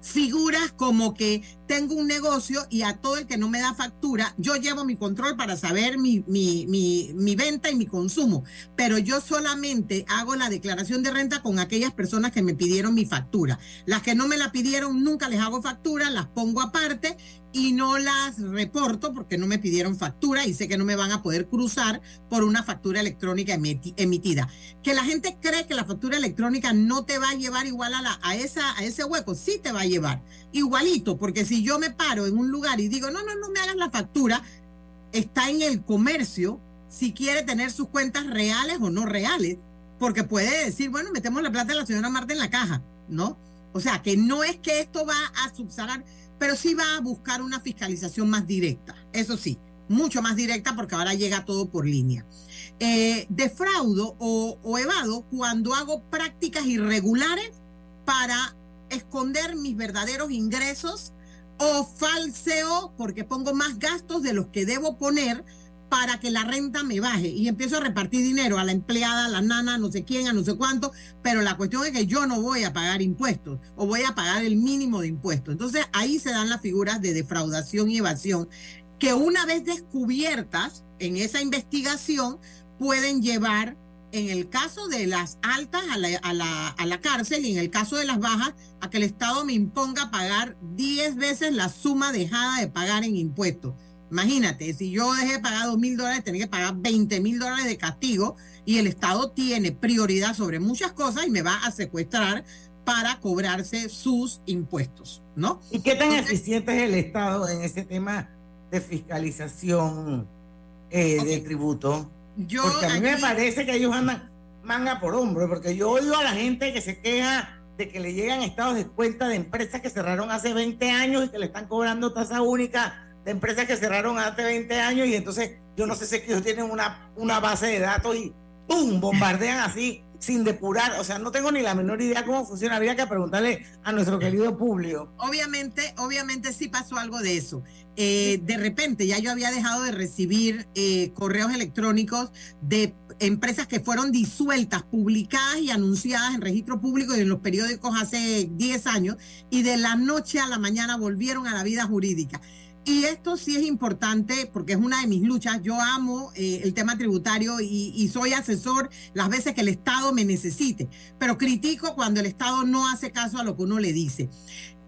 Figuras como que tengo un negocio y a todo el que no me da factura, yo llevo mi control para saber mi, mi, mi, mi, venta y mi consumo, pero yo solamente hago la declaración de renta con aquellas personas que me pidieron mi factura. Las que no me la pidieron, nunca les hago factura, las pongo aparte y no las reporto porque no me pidieron factura y sé que no me van a poder cruzar por una factura electrónica emitida. Que la gente cree que la factura electrónica no te va a llevar igual a, la, a, esa, a ese hueco, sí te va a llevar igualito, porque si yo me paro en un lugar y digo, no, no, no me hagas la factura, está en el comercio si quiere tener sus cuentas reales o no reales, porque puede decir, bueno, metemos la plata de la señora Marta en la caja, ¿no? O sea, que no es que esto va a subsanar pero sí va a buscar una fiscalización más directa, eso sí, mucho más directa porque ahora llega todo por línea. Eh, defraudo o, o evado cuando hago prácticas irregulares para esconder mis verdaderos ingresos o falseo porque pongo más gastos de los que debo poner para que la renta me baje y empiezo a repartir dinero a la empleada, a la nana, no sé quién, a no sé cuánto, pero la cuestión es que yo no voy a pagar impuestos o voy a pagar el mínimo de impuestos. Entonces ahí se dan las figuras de defraudación y evasión que una vez descubiertas en esa investigación pueden llevar en el caso de las altas a la, a, la, a la, cárcel y en el caso de las bajas a que el Estado me imponga pagar 10 veces la suma dejada de pagar en impuestos. Imagínate, si yo dejé pagar dos mil dólares, tenía que pagar 20 mil dólares de castigo y el Estado tiene prioridad sobre muchas cosas y me va a secuestrar para cobrarse sus impuestos, ¿no? ¿Y qué tan eficiente es el Estado en ese tema de fiscalización eh, de tributo? Yo porque a mí me parece que ellos andan manga por hombro, porque yo oigo a la gente que se queja de que le llegan estados de cuenta de empresas que cerraron hace 20 años y que le están cobrando tasa única de empresas que cerraron hace 20 años y entonces yo no sé si ellos tienen una, una base de datos y ¡pum! bombardean así sin depurar, o sea, no tengo ni la menor idea cómo funciona, habría que preguntarle a nuestro querido público. Obviamente, obviamente sí pasó algo de eso. Eh, de repente ya yo había dejado de recibir eh, correos electrónicos de empresas que fueron disueltas, publicadas y anunciadas en registro público y en los periódicos hace 10 años, y de la noche a la mañana volvieron a la vida jurídica. Y esto sí es importante porque es una de mis luchas. Yo amo eh, el tema tributario y, y, soy asesor las veces que el Estado me necesite, pero critico cuando el Estado no hace caso a lo que uno le dice.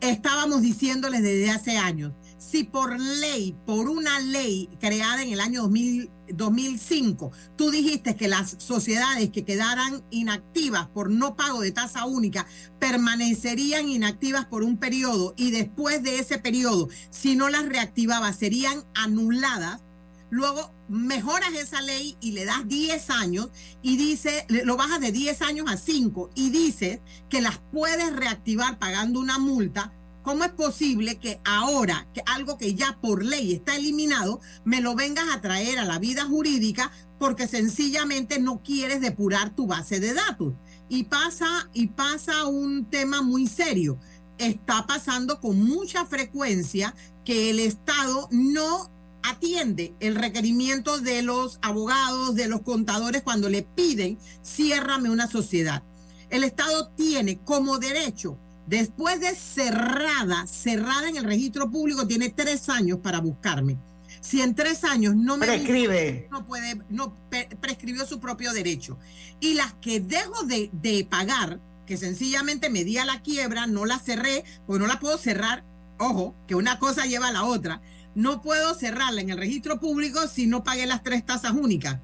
Estábamos diciéndoles desde hace años, si por ley, por una ley creada en el año 2000, 2005, tú dijiste que las sociedades que quedaran inactivas por no pago de tasa única permanecerían inactivas por un periodo y después de ese periodo, si no las reactivabas, serían anuladas, luego mejoras esa ley y le das 10 años y dice, lo bajas de 10 años a 5 y dices que las puedes reactivar pagando una multa, ¿Cómo es posible que ahora, que algo que ya por ley está eliminado, me lo vengas a traer a la vida jurídica porque sencillamente no quieres depurar tu base de datos? Y pasa, y pasa un tema muy serio. Está pasando con mucha frecuencia que el Estado no atiende el requerimiento de los abogados, de los contadores cuando le piden, ciérrame una sociedad. El Estado tiene como derecho Después de cerrada, cerrada en el registro público, tiene tres años para buscarme. Si en tres años no me prescribe, no puede, no prescribió su propio derecho. Y las que dejo de, de pagar, que sencillamente me di a la quiebra, no la cerré, pues no la puedo cerrar. Ojo, que una cosa lleva a la otra. No puedo cerrarla en el registro público si no pagué las tres tasas únicas.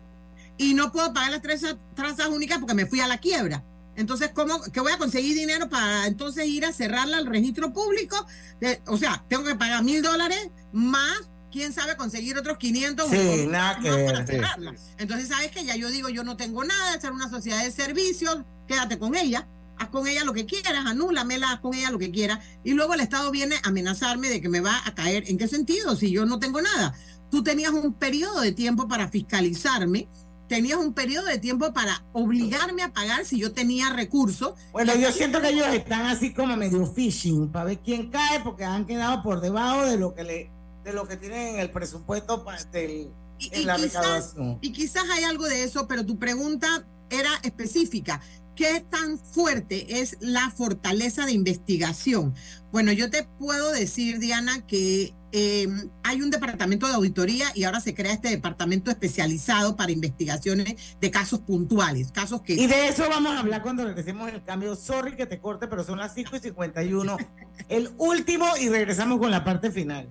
Y no puedo pagar las tres tasas únicas porque me fui a la quiebra. Entonces, ¿cómo que voy a conseguir dinero para entonces ir a cerrarla al registro público? o sea, tengo que pagar mil dólares más quién sabe conseguir otros 500 sí, nada que para cerrarla. Entonces, ¿sabes que Ya yo digo, yo no tengo nada, ser una sociedad de servicios, quédate con ella, haz con ella lo que quieras, anúlamela, haz con ella lo que quieras. Y luego el Estado viene a amenazarme de que me va a caer. ¿En qué sentido? Si yo no tengo nada. Tú tenías un periodo de tiempo para fiscalizarme tenías un periodo de tiempo para obligarme a pagar si yo tenía recursos. Bueno, yo siento que ellos están así como medio fishing para ver quién cae porque han quedado por debajo de lo que le de lo que tienen en el presupuesto del, y, la quizás, Y quizás hay algo de eso, pero tu pregunta era específica. ¿Qué tan fuerte es la fortaleza de investigación? Bueno, yo te puedo decir, Diana, que em, hay un departamento de auditoría y ahora se crea este departamento especializado para investigaciones de casos puntuales, casos que... Y de eso vamos a hablar cuando regresemos el cambio. Sorry que te corte, pero son las 5 y 51. el último y regresamos con la parte final.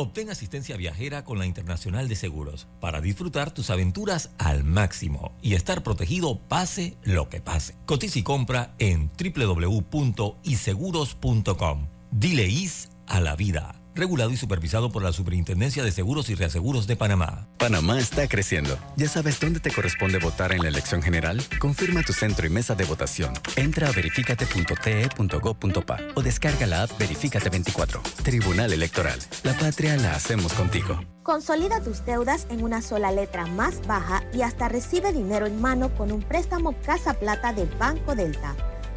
Obtén asistencia viajera con la Internacional de Seguros para disfrutar tus aventuras al máximo y estar protegido pase lo que pase. Cotiza y compra en www.iseguros.com. Dile is a la vida regulado y supervisado por la Superintendencia de Seguros y Reaseguros de Panamá. Panamá está creciendo. ¿Ya sabes dónde te corresponde votar en la elección general? Confirma tu centro y mesa de votación. Entra a verificate.te.gov.pa o descarga la app Verificate 24. Tribunal Electoral. La patria la hacemos contigo. Consolida tus deudas en una sola letra más baja y hasta recibe dinero en mano con un préstamo Casa Plata de Banco Delta.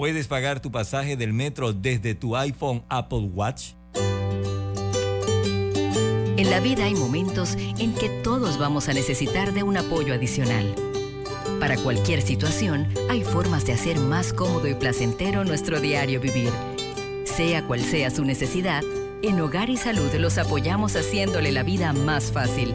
puedes pagar tu pasaje del metro desde tu iPhone Apple Watch? En la vida hay momentos en que todos vamos a necesitar de un apoyo adicional. Para cualquier situación, hay formas de hacer más cómodo y placentero nuestro diario vivir. Sea cual sea su necesidad, en Hogar y Salud los apoyamos haciéndole la vida más fácil,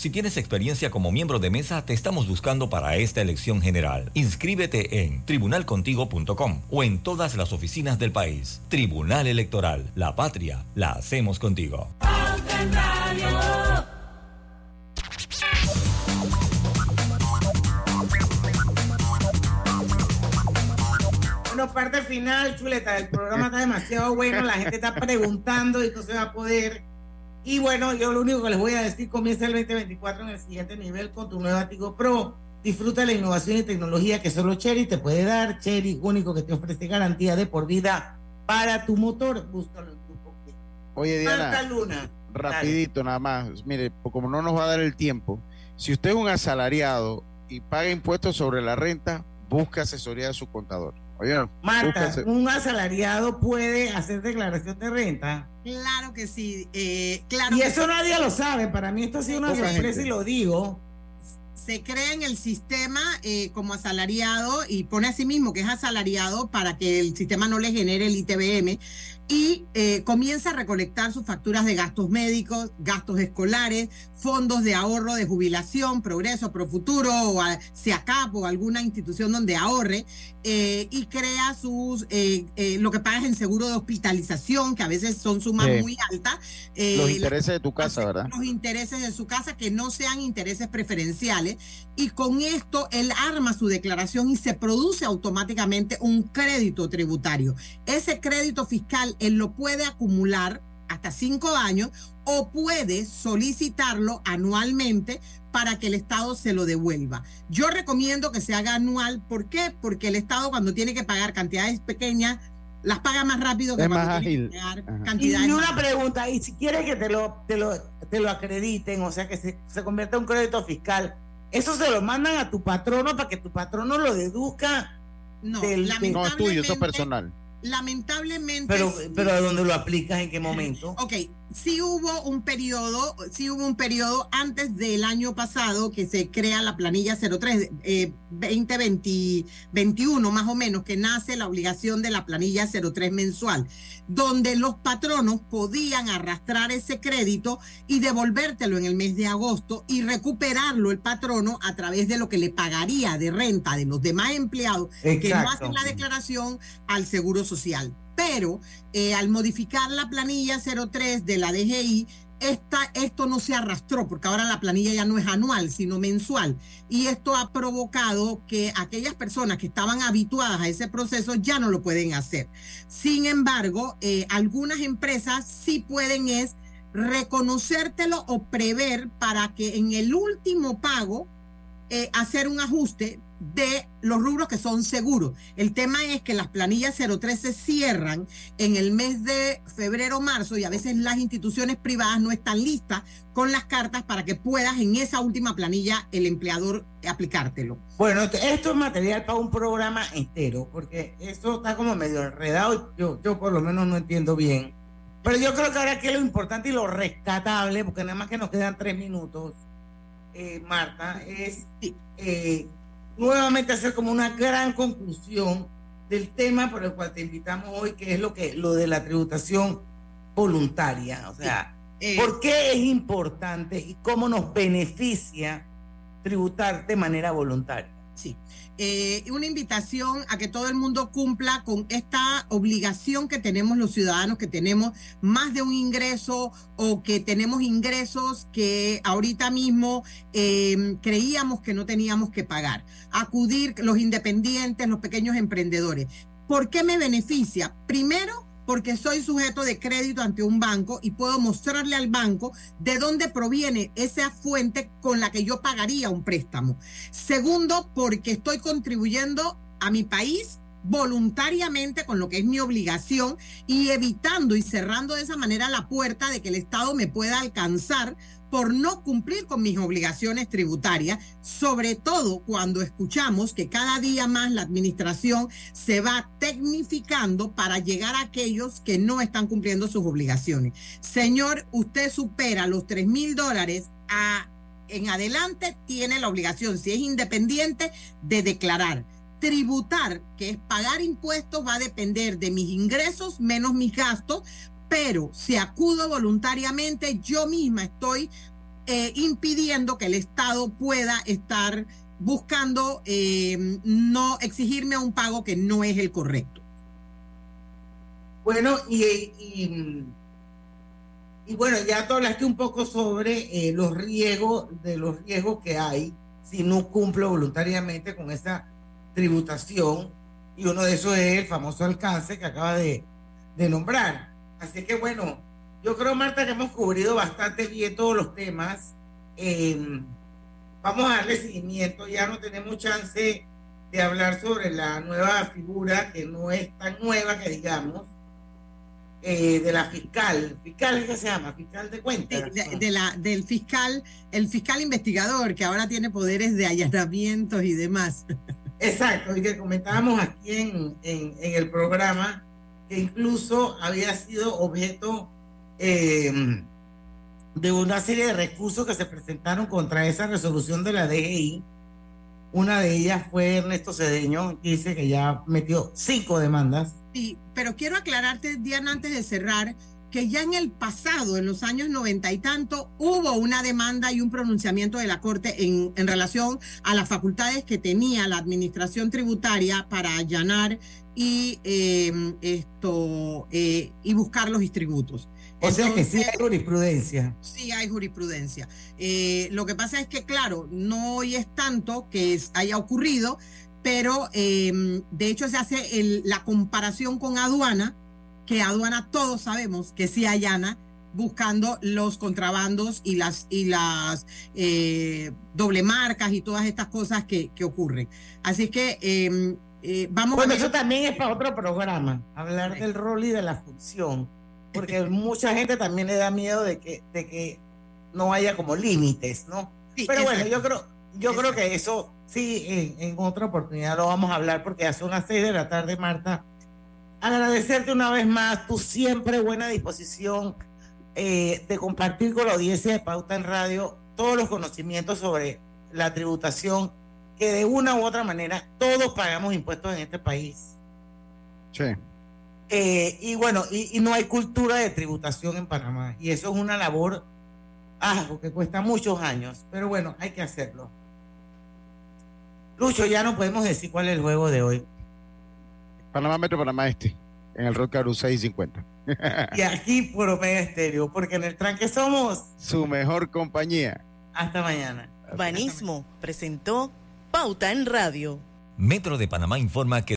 Si tienes experiencia como miembro de mesa, te estamos buscando para esta elección general. Inscríbete en tribunalcontigo.com o en todas las oficinas del país. Tribunal Electoral, la patria, la hacemos contigo. Bueno, parte final, chuleta, el programa está demasiado bueno, la gente está preguntando y no se va a poder y bueno, yo lo único que les voy a decir, comienza el 2024 en el siguiente nivel con tu nueva Tigo Pro. Disfruta la innovación y tecnología que solo Cherry te puede dar. Cherry, único que te ofrece garantía de por vida para tu motor. Búscalo en tu Oye, Diana, Luna. rapidito nada más. Mire, como no nos va a dar el tiempo, si usted es un asalariado y paga impuestos sobre la renta, busca asesoría de su contador. Marta, ¿un asalariado puede hacer declaración de renta? Claro que sí. Eh, claro y eso nadie lo sabe. Para mí esto ha sido una sorpresa y lo digo. Se crea en el sistema eh, como asalariado y pone a sí mismo que es asalariado para que el sistema no le genere el ITBM y eh, comienza a recolectar sus facturas de gastos médicos, gastos escolares, fondos de ahorro de jubilación, progreso, Profuturo, o a CIACAP o alguna institución donde ahorre, eh, y crea sus, eh, lo que pagas en seguro de hospitalización, que a veces son sumas muy altas. los intereses de tu casa, ¿verdad? Los intereses de su casa, que no sean intereses preferenciales, y con esto él arma su declaración y se produce automáticamente un crédito tributario. Ese crédito fiscal él lo puede acumular hasta cinco años o puede solicitarlo anualmente para que el Estado se lo devuelva. Yo recomiendo que se haga anual. ¿Por qué? Porque el Estado cuando tiene que pagar cantidades pequeñas, las paga más rápido que Es cuando más tiene ágil. que pagar Ajá. cantidades Y más una pregunta, y si quieres que te lo, te lo, te lo acrediten, o sea, que se, se convierta en un crédito fiscal, eso se lo mandan a tu patrono para que tu patrono lo deduzca. No, del- del- No es tuyo, eso es personal. Lamentablemente. Pero, pero ¿a dónde lo aplicas? ¿En qué momento? Ok, sí hubo un periodo, sí hubo un periodo antes del año pasado que se crea la planilla 03, eh, 2021 más o menos, que nace la obligación de la planilla 03 mensual, donde los patronos podían arrastrar ese crédito y devolvértelo en el mes de agosto y recuperarlo el patrono a través de lo que le pagaría de renta de los demás empleados que no hacen la declaración al Seguro Social. Pero eh, al modificar la planilla 03 de la DGI, esta, esto no se arrastró, porque ahora la planilla ya no es anual, sino mensual. Y esto ha provocado que aquellas personas que estaban habituadas a ese proceso ya no lo pueden hacer. Sin embargo, eh, algunas empresas sí pueden es reconocértelo o prever para que en el último pago eh, hacer un ajuste de los rubros que son seguros. El tema es que las planillas 03 se cierran en el mes de febrero, marzo y a veces las instituciones privadas no están listas con las cartas para que puedas en esa última planilla el empleador aplicártelo. Bueno, esto es material para un programa entero, porque esto está como medio enredado. Yo, yo por lo menos no entiendo bien. Pero yo creo que ahora aquí lo importante y lo rescatable, porque nada más que nos quedan tres minutos, eh, Marta, es eh, nuevamente hacer como una gran conclusión del tema por el cual te invitamos hoy, que es lo que lo de la tributación voluntaria. O sea, Eh, ¿por qué es importante y cómo nos beneficia tributar de manera voluntaria? Sí. Eh, una invitación a que todo el mundo cumpla con esta obligación que tenemos los ciudadanos, que tenemos más de un ingreso o que tenemos ingresos que ahorita mismo eh, creíamos que no teníamos que pagar. Acudir los independientes, los pequeños emprendedores. ¿Por qué me beneficia? Primero, porque soy sujeto de crédito ante un banco y puedo mostrarle al banco de dónde proviene esa fuente con la que yo pagaría un préstamo. Segundo, porque estoy contribuyendo a mi país voluntariamente con lo que es mi obligación y evitando y cerrando de esa manera la puerta de que el Estado me pueda alcanzar por no cumplir con mis obligaciones tributarias, sobre todo cuando escuchamos que cada día más la administración se va tecnificando para llegar a aquellos que no están cumpliendo sus obligaciones. Señor, usted supera los 3 mil dólares en adelante, tiene la obligación, si es independiente, de declarar. Tributar, que es pagar impuestos, va a depender de mis ingresos menos mis gastos, pero si acudo voluntariamente, yo misma estoy eh, impidiendo que el Estado pueda estar buscando eh, no exigirme un pago que no es el correcto. Bueno, y, y, y bueno, ya tú hablaste un poco sobre eh, los riesgos, de los riesgos que hay si no cumplo voluntariamente con esa tributación, y uno de esos es el famoso alcance que acaba de nombrar. Así que bueno, yo creo, Marta, que hemos cubrido bastante bien todos los temas. Eh, vamos a darle seguimiento, ya no tenemos chance de hablar sobre la nueva figura, que no es tan nueva que digamos, eh, de la fiscal. ¿Fiscal qué se llama? Fiscal de cuentas. De, de la, del fiscal, el fiscal investigador, que ahora tiene poderes de allanamientos y demás. Exacto, y que comentábamos aquí en, en, en el programa que incluso había sido objeto eh, de una serie de recursos que se presentaron contra esa resolución de la DGI. Una de ellas fue Ernesto Cedeño, que dice que ya metió cinco demandas. Sí, pero quiero aclararte, Diana, antes de cerrar, que ya en el pasado, en los años noventa y tanto, hubo una demanda y un pronunciamiento de la Corte en, en relación a las facultades que tenía la Administración Tributaria para allanar y eh, esto eh, y buscar los distributos. O Entonces, sea que sí hay jurisprudencia. Sí hay jurisprudencia. Eh, lo que pasa es que, claro, no hoy es tanto que es, haya ocurrido, pero eh, de hecho se hace el, la comparación con aduana que aduana todos sabemos que sí allana buscando los contrabandos y las y las eh, doble marcas y todas estas cosas que, que ocurren. Así que eh, eh, vamos bueno, a eso también es para otro programa, hablar del rol y de la función, porque mucha gente también le da miedo de que, de que no haya como límites, ¿no? Pero bueno, yo creo, yo creo que eso sí, en, en, otra oportunidad lo vamos a hablar, porque hace unas seis de la tarde, Marta. Agradecerte una vez más tu siempre buena disposición eh, de compartir con la audiencia de Pauta en Radio todos los conocimientos sobre la tributación, que de una u otra manera todos pagamos impuestos en este país. Sí. Eh, y bueno, y, y, no hay cultura de tributación en Panamá. Y eso es una labor ah, que cuesta muchos años. Pero bueno, hay que hacerlo. Lucho, ya no podemos decir cuál es el juego de hoy. Panamá Metro, Panamá Este, en el Rock Caru 650. y aquí por Omega Estéreo, porque en el tranque somos su mejor compañía. Hasta mañana. Banismo presentó Pauta en Radio. Metro de Panamá informa que